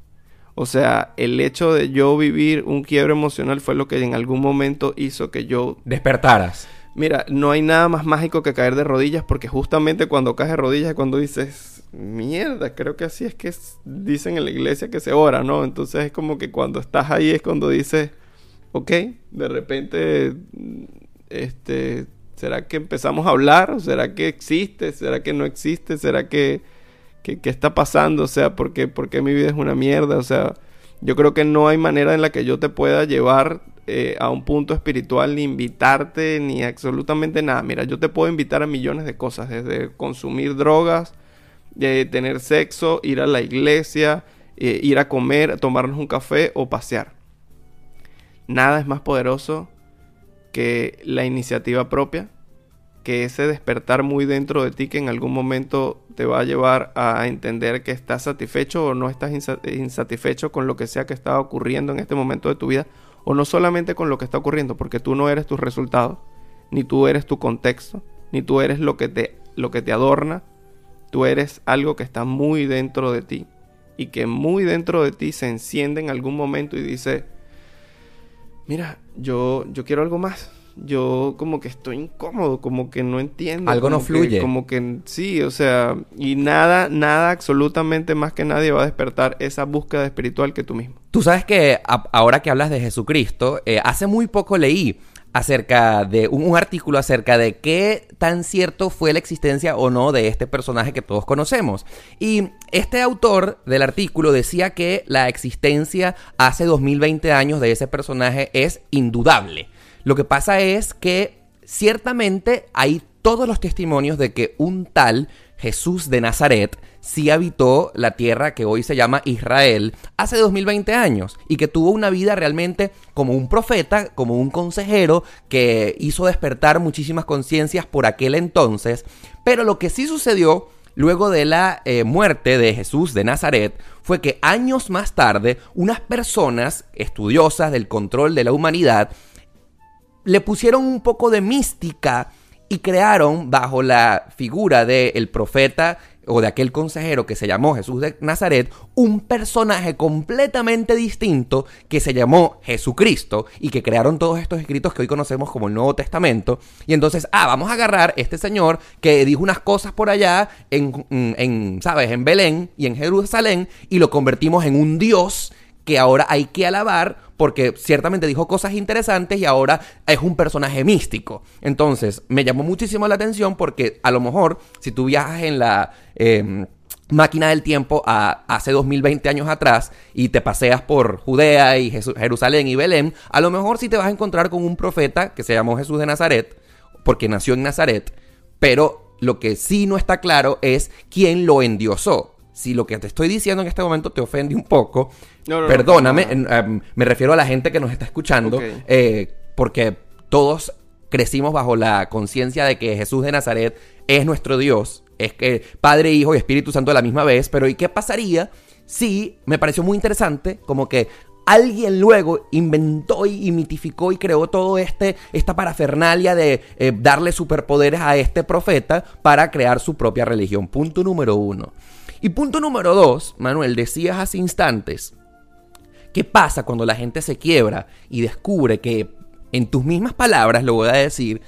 O sea, el hecho de yo vivir un quiebre emocional fue lo que en algún momento hizo que yo... Despertaras. Mira, no hay nada más mágico que caer de rodillas porque justamente cuando caes de rodillas es cuando dices, mierda, creo que así es que dicen en la iglesia que se ora, ¿no? Entonces es como que cuando estás ahí es cuando dices, ok, de repente, este, ¿Será que empezamos a hablar? ¿Será que existe? ¿Será que no existe? ¿Será que, está pasando? O sea, ¿por qué, ¿por qué mi vida es una mierda? O sea, yo creo que no hay manera en la que yo te pueda llevar eh, a un punto espiritual, ni invitarte, ni absolutamente nada. Mira, yo te puedo invitar a millones de cosas, desde consumir drogas, de tener sexo, ir a la iglesia, eh, ir a comer, tomarnos un café o pasear. Nada es más poderoso que la iniciativa propia, que ese despertar muy dentro de ti que en algún momento te va a llevar a entender que estás satisfecho o no estás insatisfecho con lo que sea que está ocurriendo en este momento de tu vida, o no solamente con lo que está ocurriendo, porque tú no eres tus resultados, ni tú eres tu contexto, ni tú eres lo que te, lo que te adorna, tú eres algo que está muy dentro de ti y que muy dentro de ti se enciende en algún momento y dice, mira, yo, yo quiero algo más. Yo como que estoy incómodo, como que no entiendo. Algo no fluye. como que sí, o sea, y nada, nada, absolutamente más que nadie va a despertar esa búsqueda espiritual que tú mismo. Tú sabes que ahora que hablas de Jesucristo, eh, hace muy poco leí acerca de un, artículo acerca de qué tan cierto fue la existencia o no de este personaje que todos conocemos. Y este autor del artículo decía que la existencia hace 2020 años de ese personaje es indudable. Lo que pasa es que ciertamente hay todos los testimonios de que un tal Jesús de Nazaret sí habitó la tierra que hoy se llama Israel hace 2020 años y que tuvo una vida realmente como un profeta, como un consejero que hizo despertar muchísimas conciencias por aquel entonces. Pero lo que sí sucedió luego de la eh, muerte de Jesús de Nazaret fue que años más tarde unas personas estudiosas del control de la humanidad le pusieron un poco de mística y crearon bajo la figura del profeta o de aquel consejero que se llamó Jesús de Nazaret, un personaje completamente distinto que se llamó Jesucristo y que crearon todos estos escritos que hoy conocemos como el Nuevo Testamento. Y entonces, ah, vamos a agarrar este señor que dijo unas cosas por allá en, en ¿sabes?, en Belén y en Jerusalén y lo convertimos en un Dios que ahora hay que alabar porque ciertamente dijo cosas interesantes y ahora es un personaje místico. Entonces, me llamó muchísimo la atención porque a lo mejor si tú viajas en la... Em, máquina del tiempo a hace 2020 años atrás y te paseas por Judea y Jerusalén y Belén, a lo mejor sí te vas a encontrar con un profeta que se llamó Jesús de Nazaret, porque nació en Nazaret, pero lo que sí no está claro es quién lo endiosó si lo que te estoy diciendo en este momento te ofende un poco, perdóname, em, me refiero a la gente que nos está escuchando, eh, porque todos crecimos bajo la conciencia de que Jesús de Nazaret es nuestro Dios, es que Padre, Hijo y Espíritu Santo a la misma vez, pero ¿y qué pasaría si me pareció muy interesante como que alguien luego inventó y mitificó y creó todo este esta parafernalia de eh, darle superpoderes a este profeta para crear su propia religión. Punto número uno. Y punto número dos, Manuel, decías hace instantes, ¿qué pasa cuando la gente se quiebra y descubre que, en tus mismas palabras lo voy a decir,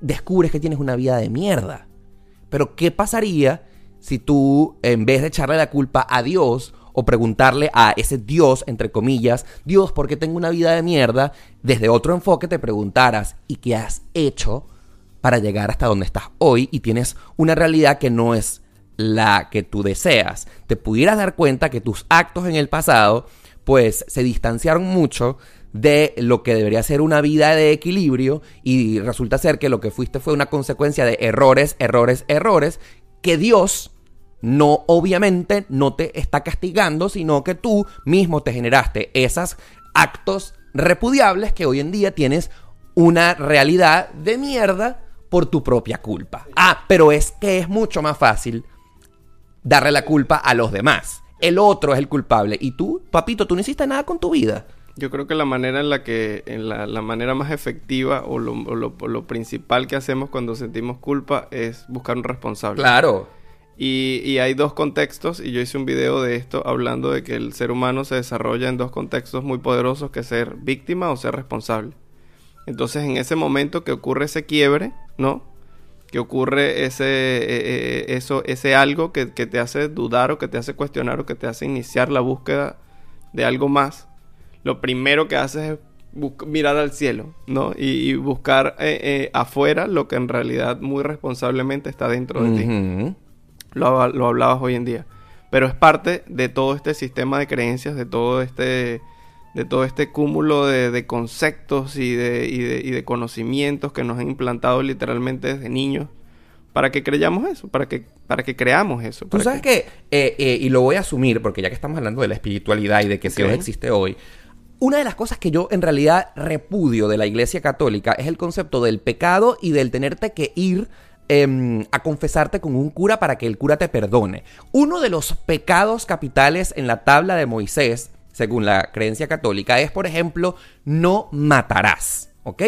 descubres que tienes una vida de mierda? Pero ¿qué pasaría si tú, en vez de echarle la culpa a Dios, o preguntarle a ese Dios, entre comillas, Dios, ¿por qué tengo una vida de mierda? Desde otro enfoque te preguntaras, ¿y qué has hecho para llegar hasta donde estás hoy? Y tienes una realidad que no es la que tú deseas, te pudieras dar cuenta que tus actos en el pasado pues se distanciaron mucho de lo que debería ser una vida de equilibrio y resulta ser que lo que fuiste fue una consecuencia de errores, errores, errores que Dios no obviamente no te está castigando, sino que tú mismo te generaste esos actos repudiables que hoy en día tienes una realidad de mierda por tu propia culpa. Ah, pero es que es mucho más fácil darle la culpa a los demás. El otro es el culpable. Y tú, papito, tú no hiciste nada con tu vida. Yo creo que la manera en la que, en la, manera más efectiva o lo, lo, principal que hacemos cuando sentimos culpa es buscar un responsable. Claro. Y, y, hay dos contextos, y yo hice un video de esto hablando de que el ser humano se desarrolla en dos contextos muy poderosos, que ser víctima o ser responsable. Entonces, en ese momento que ocurre ese quiebre, ¿no? Que ocurre ese, eh, eh, eso, ese algo que, te hace dudar o que te hace cuestionar o que te hace iniciar la búsqueda de algo más, lo primero que haces es mirar al cielo, ¿no? Y, buscar eh, afuera lo que en realidad muy responsablemente está dentro de ti. Lo, lo hablabas hoy en día. Pero es parte de todo este sistema de creencias, de todo este de todo este cúmulo de, conceptos y de, y, de, conocimientos que nos han implantado literalmente desde niños para que creyamos eso, para que, para que creamos eso. Tú sabes que, eh, eh, y lo voy a asumir, porque ya que estamos hablando de la espiritualidad y de que Dios existe hoy, una de las cosas que yo en realidad repudio de la Iglesia Católica es el concepto del pecado y del tenerte que ir em, a confesarte con un cura para que el cura te perdone. Uno de los pecados capitales en la tabla de Moisés según la creencia católica, es, por ejemplo, no matarás, ¿ok?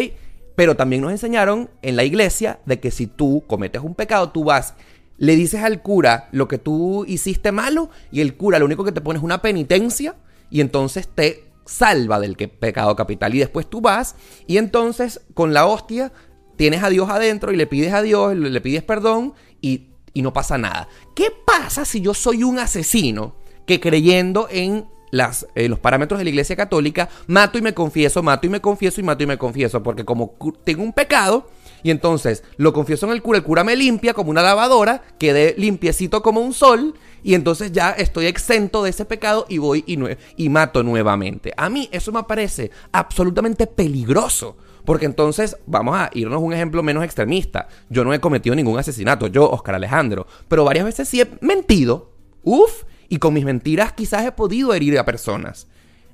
Pero también nos enseñaron en la iglesia de que si tú cometes un pecado, tú vas, le dices al cura lo que tú hiciste malo y el cura lo único que te pone es una penitencia y entonces te salva del pecado capital. Y después tú vas y entonces con la hostia tienes a Dios adentro y le pides a Dios, le pides perdón y, y no pasa nada. ¿Qué pasa si yo soy un asesino que creyendo en las, eh, los parámetros de la Iglesia Católica, mato y me confieso, mato y me confieso y mato y me confieso, porque como tengo un pecado y entonces lo confieso en el cura, el cura me limpia como una lavadora, quedé limpiecito como un sol y entonces ya estoy exento de ese pecado y voy y, mato nuevamente. A mí eso me parece absolutamente peligroso. Porque entonces vamos a irnos un ejemplo menos extremista. Yo no he cometido ningún asesinato, yo, Oscar Alejandro. Pero varias veces sí he mentido. Uf, y con mis mentiras quizás he podido herir a personas.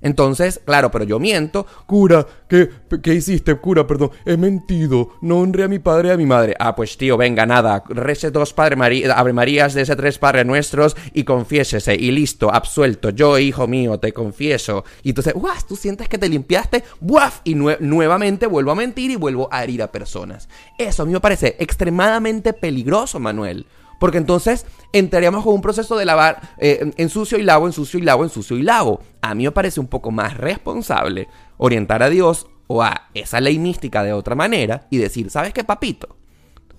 Entonces, claro, pero yo miento. Cura, ¿qué, ¿qué hiciste, cura? Perdón, he mentido. No honré a mi padre y a mi madre. Ah, pues tío, venga, nada. Rece dos Padre María, Ave Marías de ese tres Padres Nuestros y confiésese. Y listo, absuelto. Yo, hijo mío, te confieso. Y entonces, ¡guau! Tú sientes que te limpiaste, ¡buaf! Y nue- nuevamente vuelvo a mentir y vuelvo a herir a personas. Eso a mí me parece extremadamente peligroso, Manuel. Porque entonces entraríamos con un proceso de lavar eh, ensucio y lavo, ensucio y lavo, ensucio y lavo. A mí me parece un poco más responsable orientar a Dios o a esa ley mística de otra manera y decir, ¿sabes qué, papito?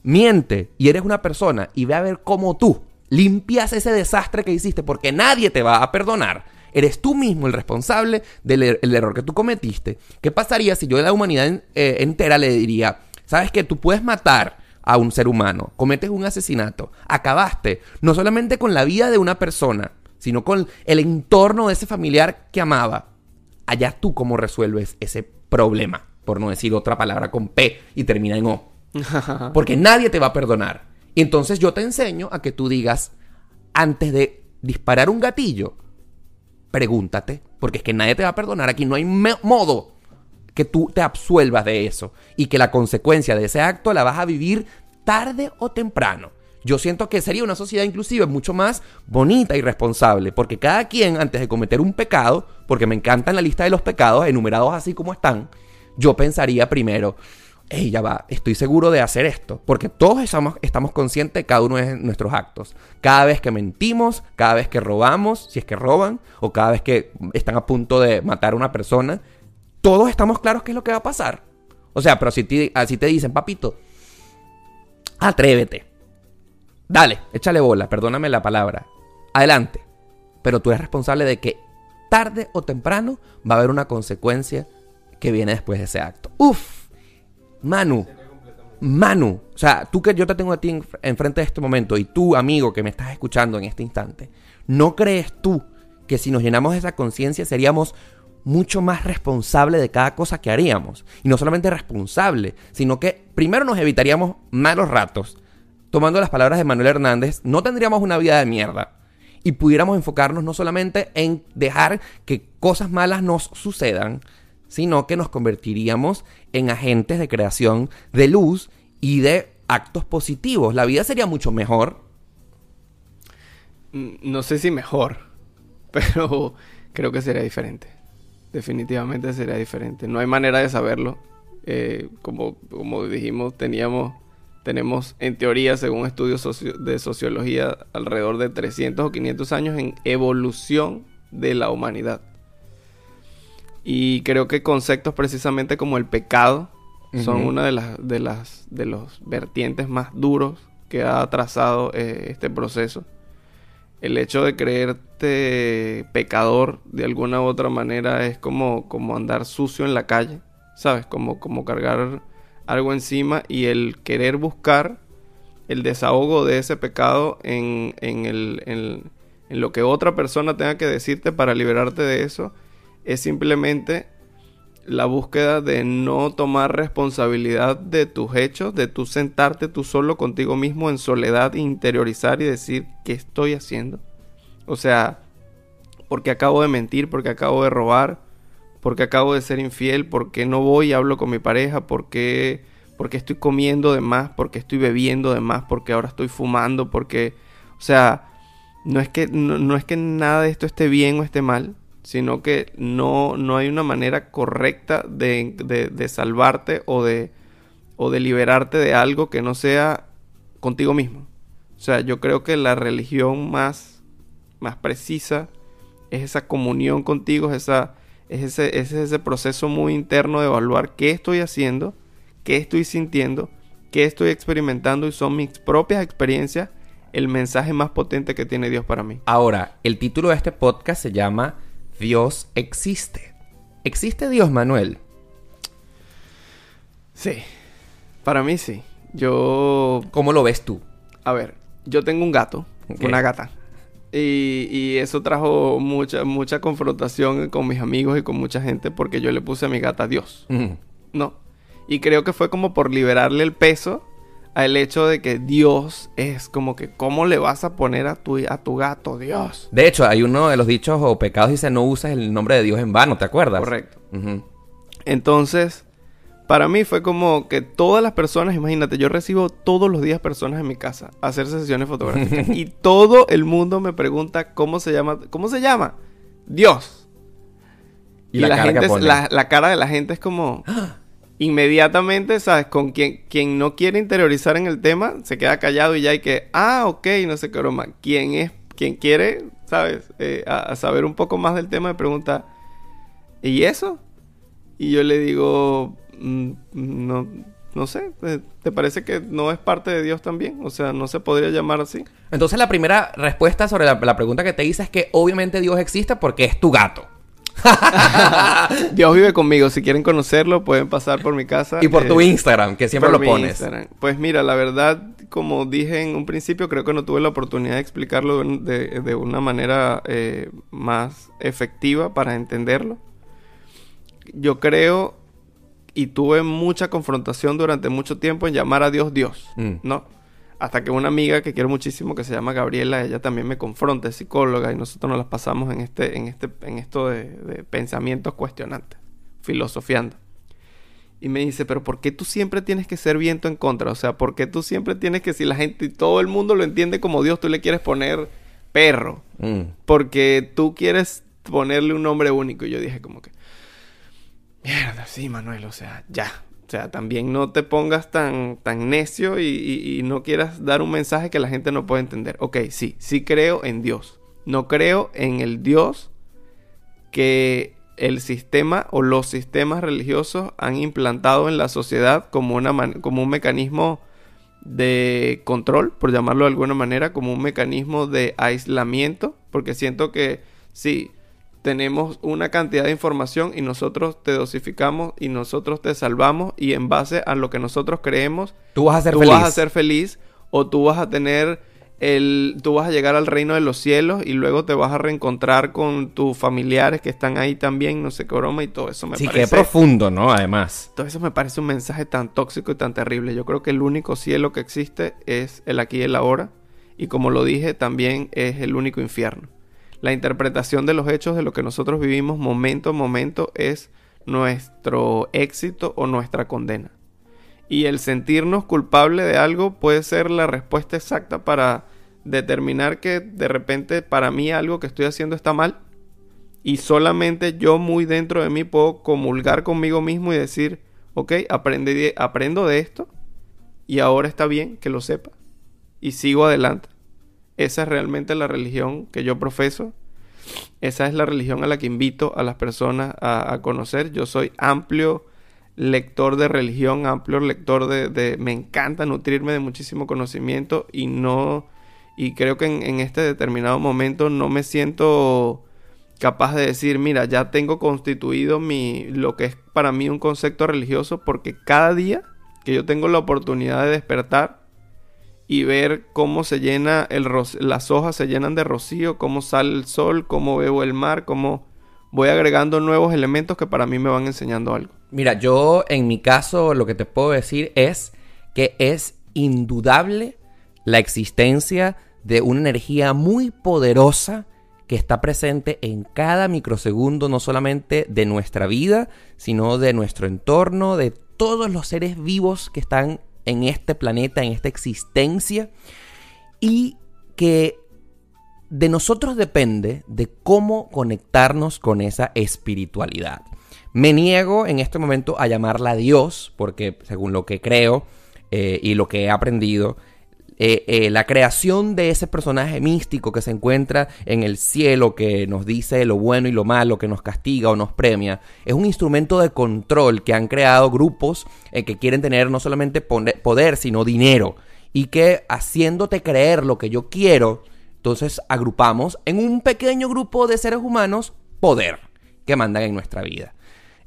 Miente y eres una persona y ve a ver cómo tú limpias ese desastre que hiciste porque nadie te va a perdonar. Eres tú mismo el responsable del er- error que tú cometiste. ¿Qué pasaría si yo a la humanidad en- eh, entera le diría, sabes que tú puedes matar a un ser humano, cometes un asesinato, acabaste no solamente con la vida de una persona, sino con el entorno de ese familiar que amaba? Allá tú cómo resuelves ese problema, por no decir otra palabra con P y termina en O. [LAUGHS] Porque nadie te va a perdonar. Y entonces yo te enseño a que tú digas, antes de disparar un gatillo, pregúntate, porque es que nadie te va a perdonar. Aquí no hay modo que tú te absuelvas de eso y que la consecuencia de ese acto la vas a vivir tarde o temprano. Yo siento que sería una sociedad inclusive mucho más bonita y responsable, porque cada quien antes de cometer un pecado, porque me encantan la lista de los pecados enumerados así como están, yo pensaría primero, hey, ya va, estoy seguro de hacer esto, porque todos estamos, estamos conscientes de cada uno de nuestros actos. Cada vez que mentimos, cada vez que robamos, si es que roban, o cada vez que están a punto de matar a una persona, todos estamos claros qué es lo que va a pasar. O sea, pero si así te dicen, papito, atrévete. Dale, échale bola, perdóname la palabra. Adelante. Pero tú eres responsable de que tarde o temprano va a haber una consecuencia que viene después de ese acto. Uf, Manu, Manu, o sea, tú que yo te tengo a ti en- enfrente de este momento y tú, amigo, que me estás escuchando en este instante, ¿no crees tú que si nos llenamos de esa conciencia seríamos mucho más responsables de cada cosa que haríamos? Y no solamente responsables, sino que primero nos evitaríamos malos ratos. Tomando las palabras de Manuel Hernández, no tendríamos una vida de mierda y pudiéramos enfocarnos no solamente en dejar que cosas malas nos sucedan, sino que nos convertiríamos en agentes de creación de luz y de actos positivos. La vida sería mucho mejor. Mm, No sé si mejor, [LAUGHS] pero creo que sería diferente. Definitivamente sería diferente. No hay manera de saberlo. Eh, como, como dijimos, teníamos, tenemos en teoría, según estudios socio- de sociología, alrededor de 300 o 500 años en evolución de la humanidad. Y creo que conceptos precisamente como el pecado son una de las, de las de los vertientes más duros que ha trazado eh, este proceso. El hecho de creerte pecador de alguna u otra manera es como, como andar sucio en la calle, ¿sabes? Como, como cargar algo encima y el querer buscar el desahogo de ese pecado en, en, el, en, en lo que otra persona tenga que decirte para liberarte de eso es simplemente la búsqueda de no tomar responsabilidad de tus hechos, de tú sentarte tú solo contigo mismo en soledad, interiorizar y decir qué estoy haciendo. O sea, porque acabo de mentir, porque acabo de robar, porque acabo de ser infiel, porque no voy y hablo con mi pareja, porque porque estoy comiendo de más, porque estoy bebiendo de más, porque ahora estoy fumando, porque o sea, no es que no, no es que nada de esto esté bien o esté mal, sino que no, no hay una manera correcta de, de- de salvarte o de, o de liberarte de algo que no sea contigo mismo. O sea, yo creo que la religión más, más precisa es esa comunión contigo, es, esa, es, ese, es ese proceso muy interno de evaluar qué estoy haciendo, qué estoy sintiendo, qué estoy experimentando y son mis propias experiencias el mensaje más potente que tiene Dios para mí. Ahora, el título de este podcast se llama Dios existe. ¿Existe Dios, Manuel? Sí, para mí sí. Yo, ¿Cómo lo ves tú? a ver, yo tengo un gato, una gata. Y, y eso trajo mucha, mucha confrontación con mis amigos y con mucha gente porque yo le puse a mi gata Dios. Mm. No. Y creo que fue como por liberarle el peso al hecho de que Dios es como que, ¿cómo le vas a poner a tu, a tu gato Dios? De hecho, hay uno de los dichos o pecados dice no uses el nombre de Dios en vano, ¿te acuerdas? Correcto. Entonces, para mí fue como que todas las personas, imagínate, yo recibo todos los días personas en mi casa a hacer sesiones fotográficas [LAUGHS] y todo el mundo me pregunta cómo se llama, ¿cómo se llama? Dios. Y la cara que gente, la, la cara de la gente es como inmediatamente, ¿sabes? Con quien, no quiere interiorizar en el tema, se queda callado y ya hay que, ah, ok, no sé qué broma. Quien es, quiere, ¿sabes? Eh, a, saber un poco más del tema me pregunta, ¿y eso? Y yo le digo, "Mm, no, no sé, ¿te- ¿te parece que no es parte de Dios también? O sea, no se podría llamar así. Entonces la primera respuesta sobre la pregunta que te hice es que obviamente Dios existe porque es tu gato. [LAUGHS] Dios vive conmigo, si quieren conocerlo pueden pasar por mi casa. Y por tu eh, Instagram, que siempre por lo mi pones. Instagram. Pues mira, la verdad, como dije en un principio, creo que no tuve la oportunidad de explicarlo de- de una manera eh, más efectiva para entenderlo. Yo creo y tuve mucha confrontación durante mucho tiempo en llamar a Dios Dios, Mm. ¿no? Hasta que una amiga que quiero muchísimo, que se llama Gabriela, ella también me confronta, es psicóloga, y nosotros nos las pasamos en este, en este, en esto de, de pensamientos cuestionantes, filosofiando. Y me dice, pero ¿por qué tú siempre tienes que ser viento en contra? O sea, ¿por qué tú siempre tienes que, si la gente y todo el mundo lo entiende como Dios, tú le quieres poner perro? Mm. Porque tú quieres ponerle un nombre único. Y yo dije como que, mierda, sí, Manuel, o sea, ya. O sea, también no te pongas tan, tan necio y, no quieras dar un mensaje que la gente no puede entender. Ok, sí, sí creo en Dios. No creo en el Dios que el sistema o los sistemas religiosos han implantado en la sociedad como, una como un mecanismo de control, por llamarlo de alguna manera, como un mecanismo de aislamiento, porque siento que sí, tenemos una cantidad de información y nosotros te dosificamos y nosotros te salvamos y en base a lo que nosotros creemos, Tú vas a ser tú feliz. vas a ser feliz o tú vas a tener el tú vas a llegar al reino de los cielos y luego te vas a reencontrar con tus familiares que están ahí también, no sé qué broma y todo eso me sí, que parece profundo, ¿no? Además. todo eso me parece un mensaje tan tóxico y tan terrible. Yo creo que el único cielo que existe es el aquí y el ahora. Y como lo dije, también es el único infierno. La interpretación de los hechos de lo que nosotros vivimos momento a momento es nuestro éxito o nuestra condena. Y el sentirnos culpable de algo puede ser la respuesta exacta para determinar que de repente para mí algo que estoy haciendo está mal y solamente yo muy dentro de mí puedo comulgar conmigo mismo y decir, ok, aprendí aprendo de esto y ahora está bien que lo sepa y sigo adelante. Esa es realmente la religión que yo profeso. Esa es la religión a la que invito a las personas a, conocer. Yo soy amplio lector de religión, amplio lector de, de- Me encanta nutrirme de muchísimo conocimiento y no... Y creo que en, en este determinado momento no me siento capaz de decir, mira, ya tengo constituido mi lo que es para mí un concepto religioso porque cada día que yo tengo la oportunidad de despertar y ver cómo se llena el las hojas se llenan de rocío, cómo sale el sol, cómo veo el mar, cómo voy agregando nuevos elementos que para mí me van enseñando algo. Mira, yo en mi caso lo que te puedo decir es que es indudable la existencia de una energía muy poderosa que está presente en cada microsegundo, no solamente de nuestra vida, sino de nuestro entorno, de todos los seres vivos que están en este planeta, en esta existencia, y que de nosotros depende de cómo conectarnos con esa espiritualidad. Me niego en este momento a llamarla Dios, porque según lo que creo eh, y lo que he aprendido, eh, eh, la creación de ese personaje místico que se encuentra en el cielo, que nos dice lo bueno y lo malo, que nos castiga o nos premia, es un instrumento de control que han creado grupos eh, que quieren tener no solamente poder, sino dinero. Y que haciéndote creer lo que yo quiero, entonces agrupamos en un pequeño grupo de seres humanos poder que mandan en nuestra vida.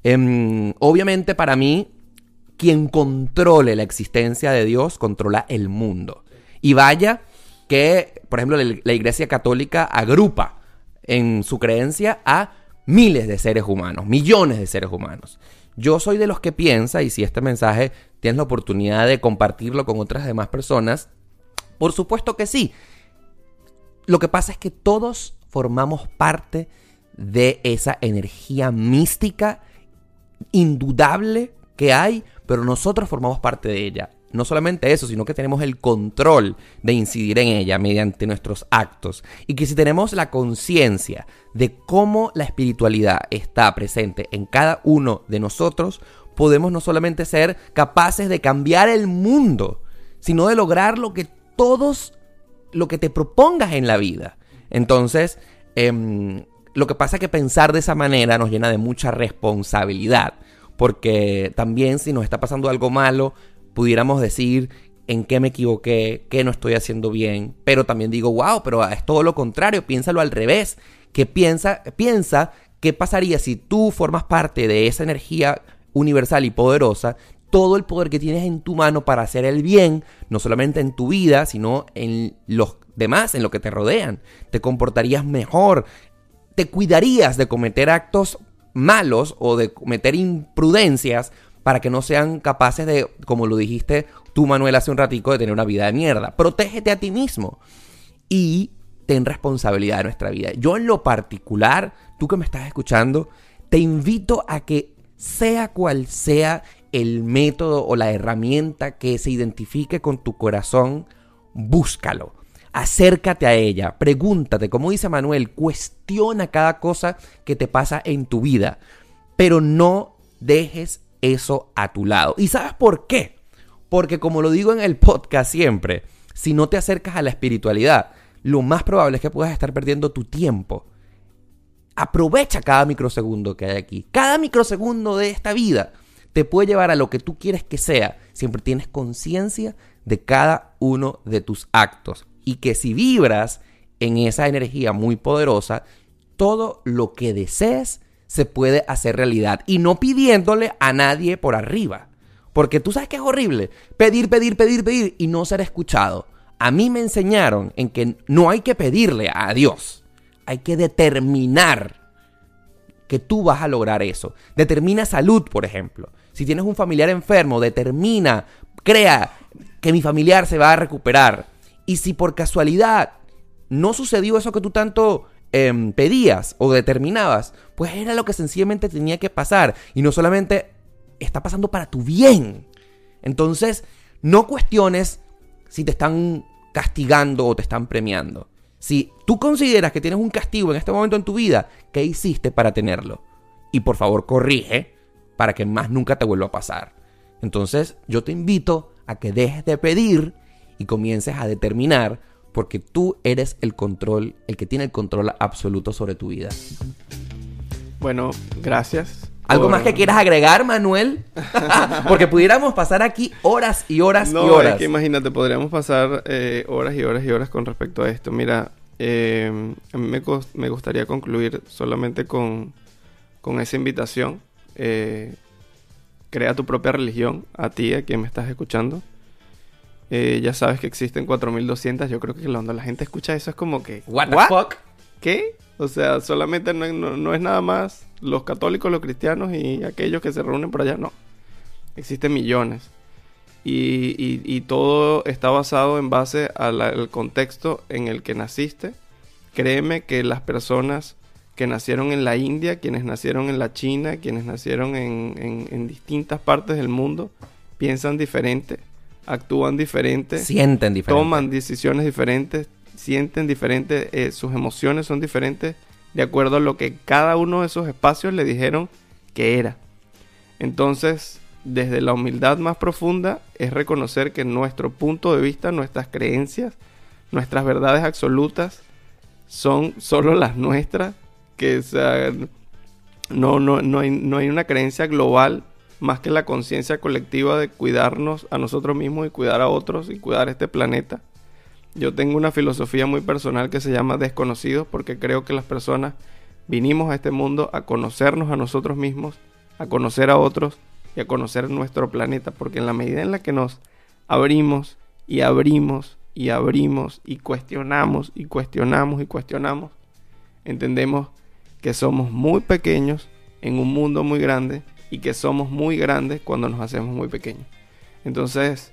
Em, obviamente para mí, quien controle la existencia de Dios controla el mundo. Y vaya que, por ejemplo, la, Iglesia Católica agrupa en su creencia a miles de seres humanos, millones de seres humanos. Yo soy de los que piensa, y si este mensaje tienes la oportunidad de compartirlo con otras demás personas, por supuesto que sí. Lo que pasa es que todos formamos parte de esa energía mística indudable que hay, pero nosotros formamos parte de ella. No solamente eso, sino que tenemos el control de incidir en ella mediante nuestros actos. Y que si tenemos la conciencia de cómo la espiritualidad está presente en cada uno de nosotros, podemos no solamente ser capaces de cambiar el mundo, sino de lograr lo que todos, lo que te propongas en la vida. Entonces, em, lo que pasa es que pensar de esa manera nos llena de mucha responsabilidad, porque también si nos está pasando algo malo, pudiéramos decir en qué me equivoqué, qué no estoy haciendo bien, pero también digo, wow, pero es todo lo contrario, piénsalo al revés, que piensa, piensa qué pasaría si tú formas parte de esa energía universal y poderosa, todo el poder que tienes en tu mano para hacer el bien, no solamente en tu vida, sino en los demás, en lo que te rodean. Te comportarías mejor, te cuidarías de cometer actos malos o de cometer imprudencias para que no sean capaces de, como lo dijiste tú Manuel hace un ratico, de tener una vida de mierda. Protégete a ti mismo y ten responsabilidad de nuestra vida. Yo en lo particular, tú que me estás escuchando, te invito a que sea cual sea el método o la herramienta que se identifique con tu corazón, búscalo acércate a ella, pregúntate, como dice Manuel, cuestiona cada cosa que te pasa en tu vida, pero no dejes eso a tu lado. ¿Y sabes por qué? Porque como lo digo en el podcast siempre, si no te acercas a la espiritualidad, lo más probable es que puedas estar perdiendo tu tiempo. Aprovecha cada microsegundo que hay aquí. Cada microsegundo de esta vida te puede llevar a lo que tú quieres que sea. Siempre tienes conciencia de cada uno de tus actos y que si vibras en esa energía muy poderosa, todo lo que desees se puede hacer realidad y no pidiéndole a nadie por arriba. Porque tú sabes que es horrible pedir, pedir, pedir, pedir y no ser escuchado. A mí me enseñaron en que no hay que pedirle a Dios, hay que determinar que tú vas a lograr eso. Determina salud, por ejemplo. Si tienes un familiar enfermo, determina, crea que mi familiar se va a recuperar. Y si por casualidad no sucedió eso que tú tanto em, pedías o determinabas, pues era lo que sencillamente tenía que pasar. Y no solamente está pasando para tu bien. Entonces, no cuestiones si te están castigando o te están premiando. Si tú consideras que tienes un castigo en este momento en tu vida, ¿qué hiciste para tenerlo? Y por favor corrige para que más nunca te vuelva a pasar. Entonces yo te invito a que dejes de pedir y comiences a determinar porque tú eres el control, el que tiene el control absoluto sobre tu vida. Bueno, gracias. ¿Algo más que quieras agregar, Manuel? [LAUGHS] porque pudiéramos pasar aquí horas y horas no, y horas. Es que imagínate, podríamos pasar eh, horas y horas y horas con respecto a esto. Mira, eh, a mí me, me, gustaría concluir solamente con, con esa invitación. Eh, crea tu propia religión, a ti, a quien me estás escuchando. Eh, ya sabes que existen 4200. Yo creo que cuando la gente escucha eso es como que. ¿What the fuck? ¿Qué? O sea, solamente no, es nada más los católicos, los cristianos y aquellos que se reúnen por allá. No. Existen millones. Y, todo está basado en base al contexto en el que naciste. Créeme que las personas que nacieron en la India, quienes nacieron en la China, quienes nacieron en, en distintas partes del mundo, piensan diferente actúan diferente, sienten diferente, toman decisiones diferentes, sienten diferente, eh, sus emociones son diferentes de acuerdo a lo que cada uno de esos espacios le dijeron que era. Entonces, desde la humildad más profunda es reconocer que nuestro punto de vista, nuestras creencias, nuestras verdades absolutas son solo las nuestras, que no, no, no, hay, no hay una creencia global más que la conciencia colectiva de cuidarnos a nosotros mismos y cuidar a otros y cuidar este planeta. Yo tengo una filosofía muy personal que se llama desconocidos porque creo que las personas vinimos a este mundo a conocernos a nosotros mismos, a conocer a otros y a conocer nuestro planeta, porque en la medida en la que nos abrimos y abrimos y abrimos y cuestionamos y cuestionamos y cuestionamos, entendemos que somos muy pequeños en un mundo muy grande y que somos muy grandes cuando nos hacemos muy pequeños. Entonces,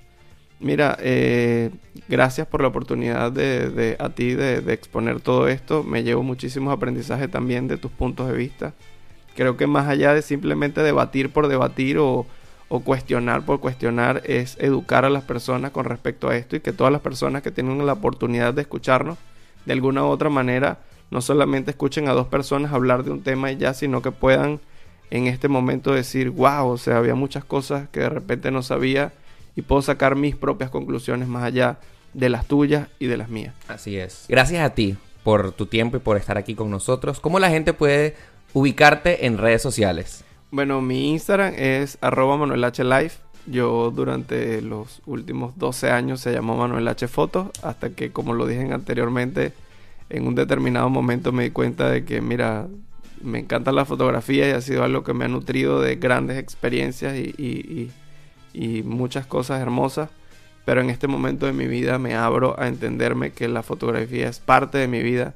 mira, eh, gracias por la oportunidad de, a ti de, de, exponer todo esto. Me llevo muchísimos aprendizajes también de tus puntos de vista. Creo que más allá de simplemente debatir por debatir o, o cuestionar por cuestionar, es educar a las personas con respecto a esto y que todas las personas que tienen la oportunidad de escucharnos, de alguna u otra manera, no solamente escuchen a dos personas hablar de un tema y ya, sino que puedan en este momento decir, wow, o sea, había muchas cosas que de repente no sabía y puedo sacar mis propias conclusiones más allá de las tuyas y de las mías. Así es. Gracias a ti por tu tiempo y por estar aquí con nosotros. ¿Cómo la gente puede ubicarte en redes sociales? Bueno, mi Instagram es arroba Manuel H Life. Yo durante los últimos 12 años se llamó Manuel H Fotos, hasta que como lo dije anteriormente, en un determinado momento me di cuenta de que, mira, me encanta la fotografía y ha sido algo que me ha nutrido de grandes experiencias y, y, muchas cosas hermosas. Pero en este momento de mi vida me abro a entenderme que la fotografía es parte de mi vida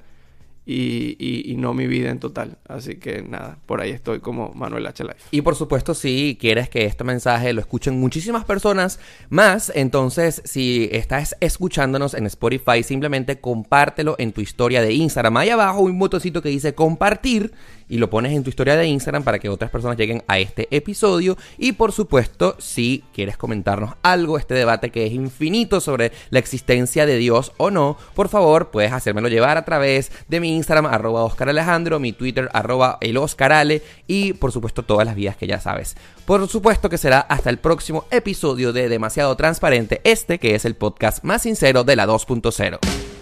y, no mi vida en total. Así que nada, por ahí estoy como Manuel H. Life. Y por supuesto, si quieres que este mensaje lo escuchen muchísimas personas más, entonces si estás escuchándonos en Spotify, simplemente compártelo en tu historia de Instagram. Ahí abajo un botoncito que dice compartir y lo pones en tu historia de Instagram para que otras personas lleguen a este episodio. Y por supuesto, si quieres comentarnos algo, este debate que es infinito sobre la existencia de Dios o no, por favor, puedes hacérmelo llevar a través de mi Instagram, arroba Oscar Alejandro, mi Twitter, arroba el Ale, y por supuesto todas las vías que ya sabes. Por supuesto que será hasta el próximo episodio de Demasiado Transparente, este que es el podcast más sincero de la 2.0.